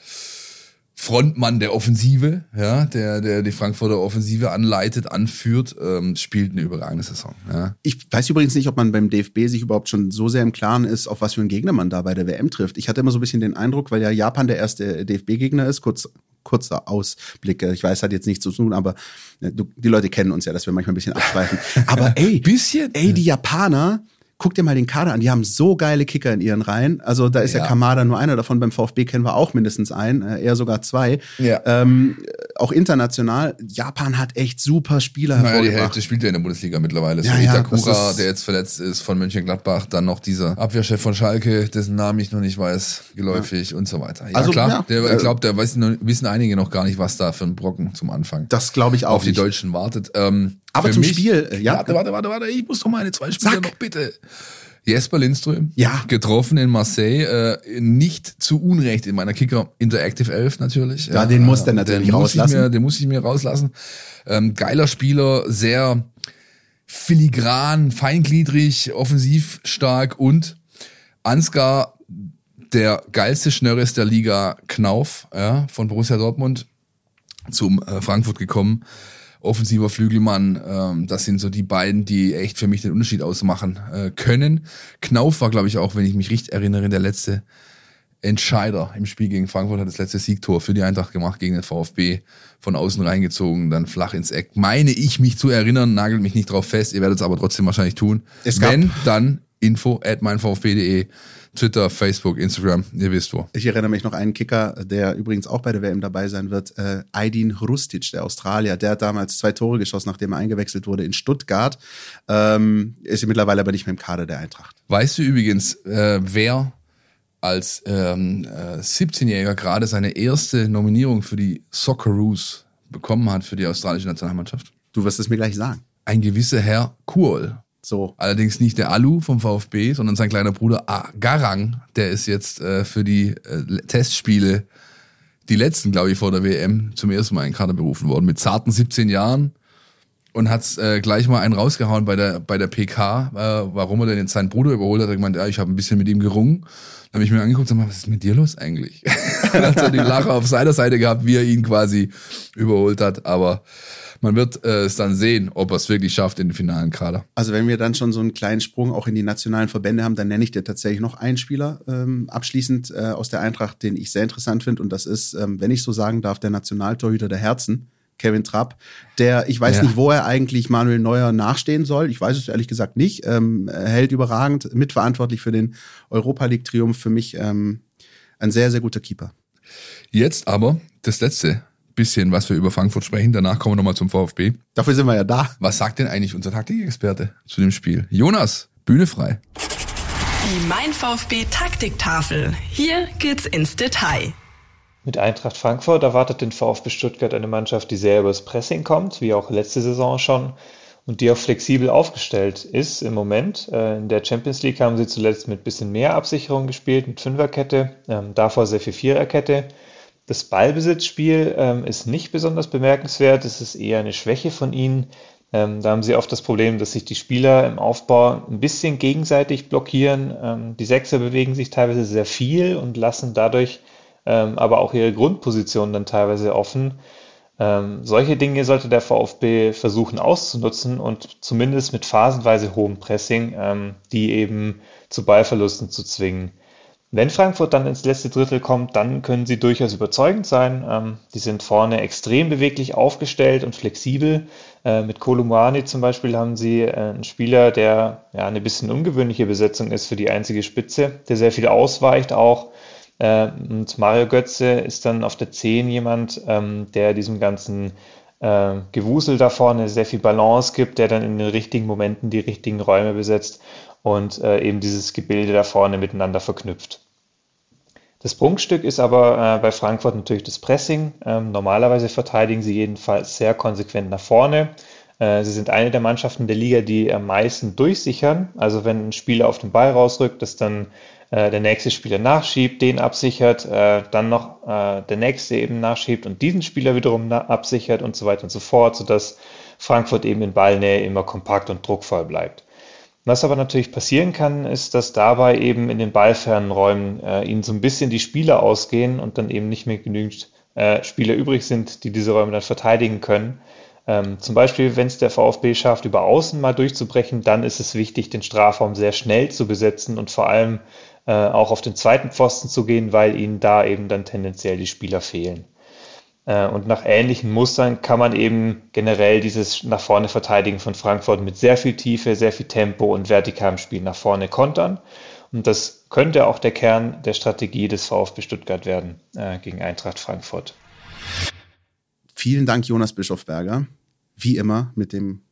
Frontmann der Offensive, ja, der, der die Frankfurter Offensive anleitet, anführt, ähm, spielt eine überragende Saison. Ja. Ich weiß übrigens nicht, ob man beim DFB sich überhaupt schon so sehr im Klaren ist, auf was für einen Gegner man da bei der WM trifft. Ich hatte immer so ein bisschen den Eindruck, weil ja Japan der erste DFB-Gegner ist, kurz kurzer Ausblick. Ich weiß, hat jetzt nichts zu tun, aber äh, du, die Leute kennen uns ja, dass wir manchmal ein bisschen abschweifen. Aber ey, Bisschen. ey, die Japaner, guck dir mal den Kader an, die haben so geile Kicker in ihren Reihen. Also da ist ja, Ja. Kamada nur einer davon, beim VfB kennen wir auch mindestens einen, äh, eher sogar zwei. Ja. Ähm, auch international, Japan hat echt super Spieler Naja, die hervorgebracht. Hälfte spielt ja in der Bundesliga mittlerweile. So Ja, ja, Itakura, der jetzt verletzt ist von Mönchengladbach, dann noch dieser Abwehrchef von Schalke, dessen Namen ich noch nicht weiß, geläufig und so weiter. Ja, Also, klar, ja, der, äh, ich glaube, da wissen, einige noch gar nicht, was da für ein Brocken zum Anfang Das glaube ich auch auf die nicht. Deutschen wartet. Ähm, Aber zum mich, Spiel, äh, ja. Warte, warte, warte, warte, ich muss doch meine zwei Spieler Sag. noch bitte. Jesper Lindström, Ja. getroffen in Marseille, äh, nicht zu Unrecht in meiner Kicker Interactive 11 natürlich. Ja, den muss der natürlich den rauslassen. Mir, den muss ich mir rauslassen. Ähm, geiler Spieler, sehr filigran, feingliedrig, offensiv stark und Ansgar, der geilste Schnörres der Liga, Knauf, ja, von Borussia Dortmund zum äh, Frankfurt gekommen. Offensiver Flügelmann, ähm, das sind so die beiden, die echt für mich den Unterschied ausmachen äh, können. Knauf war, glaube ich, auch, wenn ich mich richtig erinnere, der letzte Entscheider im Spiel gegen Frankfurt, hat das letzte Siegtor für die Eintracht gemacht gegen den VfB, von außen reingezogen, dann flach ins Eck. Meine ich mich zu erinnern, nagelt mich nicht drauf fest, ihr werdet es aber trotzdem wahrscheinlich tun. Es gab- Wenn, dann info at meinvfb.de, Twitter, Facebook, Instagram, ihr wisst wo. Ich erinnere mich noch einen Kicker, der übrigens auch bei der WM dabei sein wird, äh, Aydin Rustic, der Australier. Der hat damals zwei Tore geschossen, nachdem er eingewechselt wurde in Stuttgart. Ähm, ist mittlerweile aber nicht mehr im Kader der Eintracht. Weißt du übrigens, äh, wer als ähm, äh, 17-Jähriger gerade seine erste Nominierung für die Socceroos bekommen hat für die australische Nationalmannschaft? Du wirst es mir gleich sagen. Ein gewisser Herr Kuhl. So. Allerdings nicht der Alu vom VfB, sondern sein kleiner Bruder A- Garang, der ist jetzt äh, für die äh, Testspiele, die letzten, glaube ich, vor der WM, zum ersten Mal in den Kader berufen worden. Mit zarten 17 Jahren und hat äh, gleich mal einen rausgehauen bei der, bei der PK, äh, warum er denn jetzt seinen Bruder überholt hat. Er gemeint, ja, ich habe ein bisschen mit ihm gerungen. Dann habe ich mir angeguckt und gesagt, was ist mit dir los eigentlich? Dann hat er die Lache auf seiner Seite gehabt, wie er ihn quasi überholt hat. Aber man wird äh, es dann sehen, ob er es wirklich schafft in den finalen Kader. Also wenn wir dann schon so einen kleinen Sprung auch in die nationalen Verbände haben, dann nenne ich dir tatsächlich noch einen Spieler ähm, abschließend äh, aus der Eintracht, den ich sehr interessant finde. Und das ist, ähm, wenn ich so sagen darf, der Nationaltorhüter der Herzen, Kevin Trapp. Der, ich weiß Ja. nicht, wo er eigentlich Manuel Neuer nachstehen soll. Ich weiß es ehrlich gesagt nicht. Ähm, er hält überragend, mitverantwortlich für den Europa League-Triumph. Für mich ähm, ein sehr, sehr guter Keeper. Jetzt aber das letzte bisschen, was wir über Frankfurt sprechen. Danach kommen wir nochmal zum VfB. Dafür sind wir ja da. Was sagt denn eigentlich unser Taktikexperte zu dem Spiel? Jonas, Bühne frei. Die Mein VfB Taktiktafel. Hier geht's ins Detail. Mit Eintracht Frankfurt erwartet den VfB Stuttgart eine Mannschaft, die sehr übers Pressing kommt, wie auch letzte Saison schon, und die auch flexibel aufgestellt ist im Moment. Äh, In der Champions League haben sie zuletzt mit bisschen mehr Absicherung gespielt, mit Fünferkette, ähm, davor sehr viel Viererkette. Das Ballbesitzspiel ähm, ist nicht besonders bemerkenswert, es ist eher eine Schwäche von ihnen. Ähm, da haben sie oft das Problem, dass sich die Spieler im Aufbau ein bisschen gegenseitig blockieren. Ähm, die Sechser bewegen sich teilweise sehr viel und lassen dadurch ähm, aber auch ihre Grundposition dann teilweise offen. Ähm, solche Dinge sollte der VfB versuchen auszunutzen und zumindest mit phasenweise hohem Pressing, ähm, die eben zu Ballverlusten zu zwingen. Wenn Frankfurt dann ins letzte Drittel kommt, dann können sie durchaus überzeugend sein. Ähm, die sind vorne extrem beweglich aufgestellt und flexibel. Äh, mit Kolumani zum Beispiel haben sie äh, einen Spieler, der ja eine bisschen ungewöhnliche Besetzung ist für die einzige Spitze, der sehr viel ausweicht auch. Äh, und Mario Götze ist dann auf der 10 jemand, ähm, der diesem ganzen äh, Gewusel da vorne sehr viel Balance gibt, der dann in den richtigen Momenten die richtigen Räume besetzt und äh, eben dieses Gebilde da vorne miteinander verknüpft. Das Prunkstück ist aber äh, bei Frankfurt natürlich das Pressing. Ähm, normalerweise verteidigen sie jedenfalls sehr konsequent nach vorne. Äh, sie sind eine der Mannschaften der Liga, die am meisten durchsichern. Also wenn ein Spieler auf den Ball rausrückt, dass dann äh, der nächste Spieler nachschiebt, den absichert, äh, dann noch äh, der nächste eben nachschiebt und diesen Spieler wiederum absichert und so weiter und so fort, sodass Frankfurt eben in Ballnähe immer kompakt und druckvoll bleibt. Was aber natürlich passieren kann, ist, dass dabei eben in den ballfernen Räumen äh, ihnen so ein bisschen die Spieler ausgehen und dann eben nicht mehr genügend äh, Spieler übrig sind, die diese Räume dann verteidigen können. Ähm, zum Beispiel, wenn es der VfB schafft, über Außen mal durchzubrechen, dann ist es wichtig, den Strafraum sehr schnell zu besetzen und vor allem äh, auch auf den zweiten Pfosten zu gehen, weil ihnen da eben dann tendenziell die Spieler fehlen. Äh, und nach ähnlichen Mustern kann man eben generell dieses nach vorne verteidigen von Frankfurt mit sehr viel Tiefe, sehr viel Tempo und vertikalem Spiel nach vorne kontern. Und das könnte auch der Kern der Strategie des VfB Stuttgart werden äh, gegen Eintracht Frankfurt. Vielen Dank, Jonas Bischofberger. Wie immer mit dem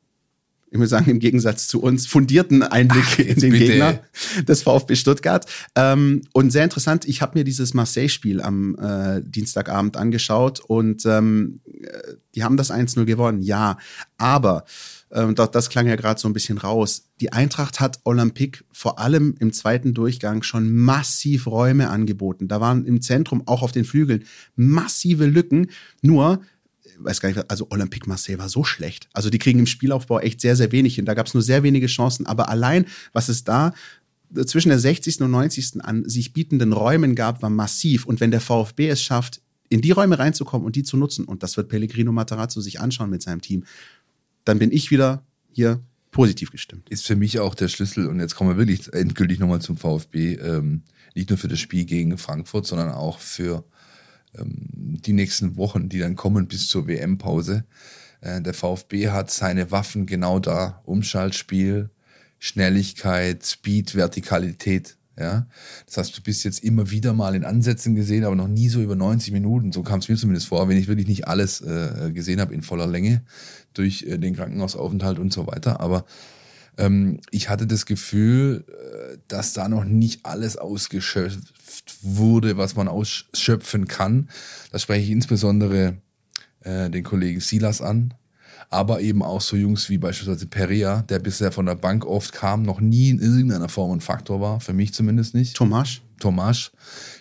ich muss sagen, im Gegensatz zu uns, fundierten Einblick in den bitte. Gegner des VfB Stuttgart. Ähm, und sehr interessant, ich habe mir dieses Marseille-Spiel am äh, Dienstagabend angeschaut und ähm, äh, die haben das 1-0 gewonnen, ja. Aber, ähm, das, das klang ja gerade so ein bisschen raus, die Eintracht hat Olympique vor allem im zweiten Durchgang schon massiv Räume angeboten. Da waren im Zentrum, auch auf den Flügeln, massive Lücken. Nur weiß gar nicht, also Olympique Marseille war so schlecht. Also die kriegen im Spielaufbau echt sehr, sehr wenig hin. Da gab es nur sehr wenige Chancen. Aber allein, was es da zwischen der 60. und 90. an sich bietenden Räumen gab, war massiv. Und wenn der VfB es schafft, in die Räume reinzukommen und die zu nutzen, und das wird Pellegrino Matarazzo sich anschauen mit seinem Team, dann bin ich wieder hier positiv gestimmt. Ist für mich auch der Schlüssel, und jetzt kommen wir wirklich endgültig nochmal zum VfB, ähm, nicht nur für das Spiel gegen Frankfurt, sondern auch für die nächsten Wochen, die dann kommen bis zur WM-Pause. Äh, der VfB hat seine Waffen genau da. Umschaltspiel, Schnelligkeit, Speed, Vertikalität. Ja, das heißt, du bist jetzt immer wieder mal in Ansätzen gesehen, aber noch nie so über 90 Minuten. So kam es mir zumindest vor, wenn ich wirklich nicht alles äh, gesehen habe in voller Länge durch äh, den Krankenhausaufenthalt und so weiter. Aber ähm, ich hatte das Gefühl, äh, dass da noch nicht alles ausgeschöpft wurde, was man ausschöpfen kann. Da spreche ich insbesondere äh, den Kollegen Silas an, aber eben auch so Jungs wie beispielsweise Perea, der bisher von der Bank oft kam, noch nie in irgendeiner Form ein Faktor war, für mich zumindest nicht. Tomasch. Tomasch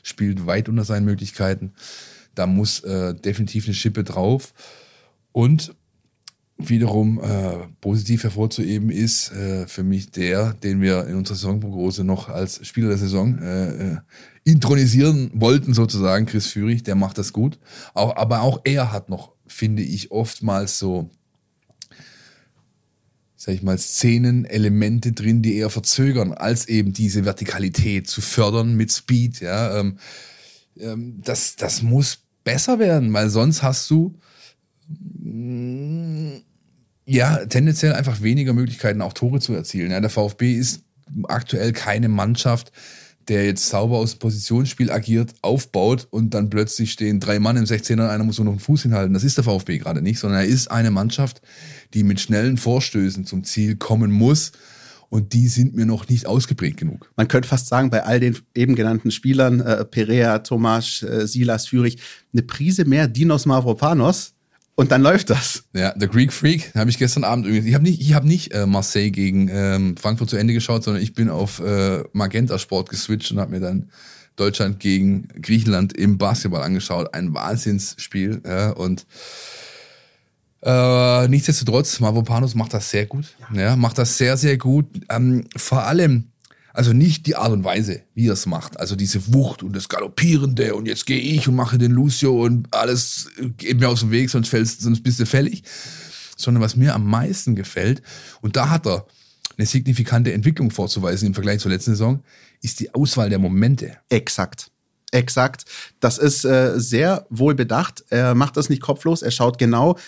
spielt weit unter seinen Möglichkeiten. Da muss äh, definitiv eine Schippe drauf. Und wiederum äh, positiv hervorzuheben ist äh, für mich der, den wir in unserer Saisonprognose noch als Spieler der Saison äh, äh, intronisieren wollten, sozusagen, Chris Führig, der macht das gut. Auch, aber auch er hat noch, finde ich, oftmals so, sag ich mal, Szenen, Elemente drin, die eher verzögern, als eben diese Vertikalität zu fördern mit Speed. Ja, ähm, ähm, das, das muss besser werden, weil sonst hast du ja, tendenziell einfach weniger Möglichkeiten, auch Tore zu erzielen. Ja, der VfB ist aktuell keine Mannschaft, der jetzt sauber aus dem Positionsspiel agiert, aufbaut und dann plötzlich stehen drei Mann im 16er und einer muss nur noch einen Fuß hinhalten. Das ist der VfB gerade nicht, sondern er ist eine Mannschaft, die mit schnellen Vorstößen zum Ziel kommen muss. Und die sind mir noch nicht ausgeprägt genug. Man könnte fast sagen, bei all den eben genannten Spielern, äh, Perea, Tomasz, äh, Silas, Führig, eine Prise mehr Dinos Mavropanos und dann läuft das. Ja, The Greek Freak habe ich gestern Abend irgendwie. Ich habe nicht, ich habe nicht äh, Marseille gegen ähm, Frankfurt zu Ende geschaut, sondern ich bin auf äh, Magenta Sport geswitcht und habe mir dann Deutschland gegen Griechenland im Basketball angeschaut. Ein Wahnsinnsspiel. Ja, und äh, nichtsdestotrotz, Mavropanos macht das sehr gut. Ja. ja macht das sehr, sehr gut. Ähm, vor allem also nicht die Art und Weise, wie er es macht. Also diese Wucht und das Galoppierende und jetzt gehe ich und mache den Lucio und alles geht mir aus dem Weg, sonst, fällst, sonst bist du fällig. Sondern was mir am meisten gefällt, und da hat er eine signifikante Entwicklung vorzuweisen im Vergleich zur letzten Saison, ist die Auswahl der Momente. Exakt. Exakt. Das ist äh, sehr wohl bedacht. Er macht das nicht kopflos. Er schaut genau,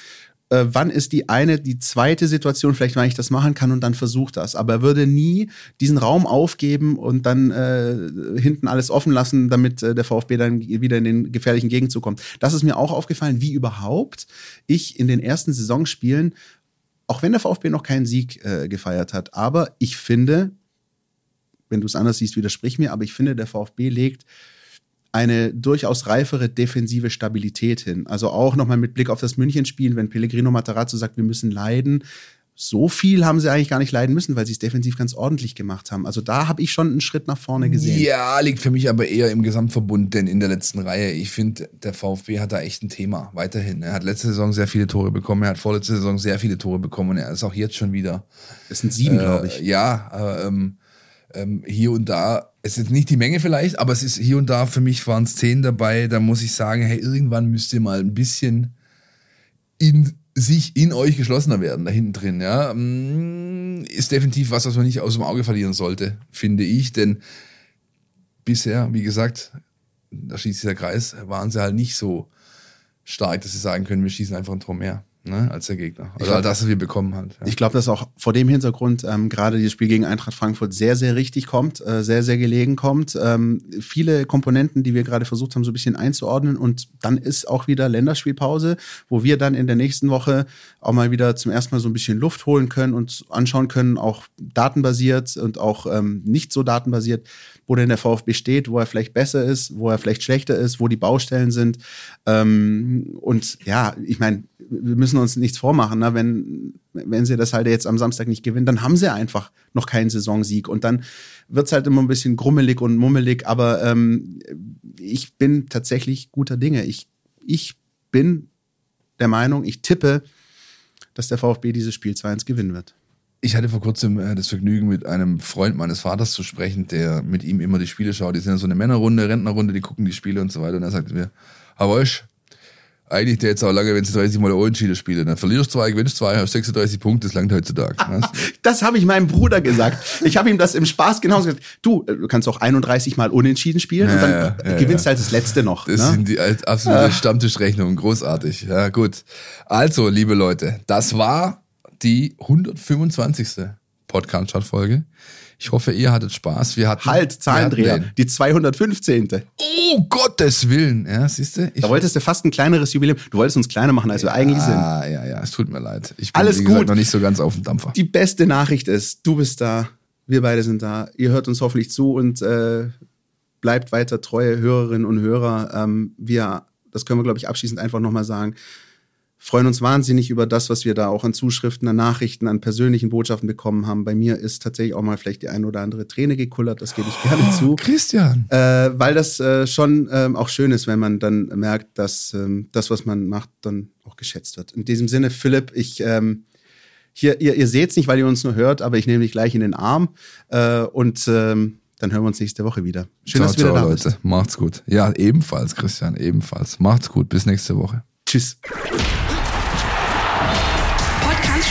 äh, wann ist die eine, die zweite Situation, vielleicht wann ich das machen kann und dann versucht das. Aber er würde nie diesen Raum aufgeben und dann äh, hinten alles offen lassen, damit äh, der VfB dann wieder in den gefährlichen Gegenzug kommt. Das ist mir auch aufgefallen, wie überhaupt ich in den ersten Saisonspielen, auch wenn der VfB noch keinen Sieg äh, gefeiert hat, aber ich finde, wenn du es anders siehst, widersprich mir, aber ich finde, der VfB legt eine durchaus reifere defensive Stabilität hin. Also auch nochmal mit Blick auf das Münchenspiel, wenn Pellegrino Matarazzo sagt, wir müssen leiden. So viel haben sie eigentlich gar nicht leiden müssen, weil sie es defensiv ganz ordentlich gemacht haben. Also da habe ich schon einen Schritt nach vorne gesehen. Ja, liegt für mich aber eher im Gesamtverbund, denn in der letzten Reihe. Ich finde, der VfB hat da echt ein Thema weiterhin. Er hat letzte Saison sehr viele Tore bekommen, er hat vorletzte Saison sehr viele Tore bekommen und er ist auch jetzt schon wieder. Das sind sieben, äh, glaube ich. Ja, aber ähm, ähm, hier und da, es ist nicht die Menge vielleicht, aber es ist hier und da, für mich waren es zehn dabei, da muss ich sagen, hey, irgendwann müsst ihr mal ein bisschen in sich in euch geschlossener werden, da hinten drin, ja. Mm, ist definitiv was, was man nicht aus dem Auge verlieren sollte, finde ich, denn bisher, wie gesagt, da schließt der Kreis, waren sie halt nicht so stark, dass sie sagen können, wir schießen einfach ein Tor mehr ne, als der Gegner. Also glaub, das, was wir bekommen haben. Ja. Ich glaube, dass auch vor dem Hintergrund ähm, gerade dieses Spiel gegen Eintracht Frankfurt sehr, sehr richtig kommt, äh, sehr, sehr gelegen kommt. Ähm, viele Komponenten, die wir gerade versucht haben, so ein bisschen einzuordnen. Und dann ist auch wieder Länderspielpause, wo wir dann in der nächsten Woche auch mal wieder zum ersten Mal so ein bisschen Luft holen können und anschauen können, auch datenbasiert und auch ähm, nicht so datenbasiert, wo denn der VfB steht, wo er vielleicht besser ist, wo er vielleicht schlechter ist, wo die Baustellen sind. Ähm, und ja, ich meine, wir müssen uns nichts vormachen, ne? wenn, wenn sie das halt jetzt am Samstag nicht gewinnen, dann haben sie einfach noch keinen Saisonsieg und dann wird's halt immer ein bisschen grummelig und mummelig, aber ähm, ich bin tatsächlich guter Dinge. Ich, ich bin der Meinung, ich tippe, dass der VfB dieses Spiel 2-1 gewinnen wird. Ich hatte vor kurzem äh, das Vergnügen, mit einem Freund meines Vaters zu sprechen, der mit ihm immer die Spiele schaut. Die sind ja so eine Männerrunde, Rentnerrunde, die gucken die Spiele und so weiter. Und er sagte mir, aber ich, eigentlich der jetzt auch lange, wenn sie 30 Mal Unentschieden spielen. Dann verlierst du zwei, gewinnst zwei, hast 36 Punkte, das langt heutzutage. das habe ich meinem Bruder gesagt. Ich habe ihm das im Spaß genauso gesagt. Du, du kannst auch 31 Mal Unentschieden spielen ja, und dann ja, ja, gewinnst halt das letzte noch. Das ne? sind die absolute Stammtischrechnungen. Großartig. Ja, gut. Also, liebe Leute, das war die 125. Podcast-Folge. Ich hoffe, ihr hattet Spaß. Wir hatten, halt, Zahlendreher. Die 215. Oh, Gottes Willen. Ja, siehst du? Da wolltest du fast ein kleineres Jubiläum. Du wolltest uns kleiner machen, als wir eigentlich sind. Ja, ja, ja. Es tut mir leid. Ich bin, Alles wie gut. gesagt, noch nicht so ganz auf dem Dampfer. Die beste Nachricht ist, du bist da. Wir beide sind da. Ihr hört uns hoffentlich zu und äh, bleibt weiter treue Hörerinnen und Hörer. Ähm, wir, das können wir, glaube ich, abschließend einfach nochmal sagen freuen uns wahnsinnig über das, was wir da auch an Zuschriften, an Nachrichten, an persönlichen Botschaften bekommen haben. Bei mir ist tatsächlich auch mal vielleicht die eine oder andere Träne gekullert, das gebe ich gerne oh, zu. Christian. Äh, weil das äh, schon ähm, auch schön ist, wenn man dann merkt, dass ähm, das, was man macht, dann auch geschätzt wird. In diesem Sinne, Philipp, ich ähm, hier, ihr, ihr seht es nicht, weil ihr uns nur hört, aber ich nehme dich gleich in den Arm äh, und ähm, dann hören wir uns nächste Woche wieder. Schön, ciao, dass du wieder ciao, da Leute. bist. Macht's gut. Ja, ebenfalls, Christian, ebenfalls. Macht's gut. Bis nächste Woche. Tschüss.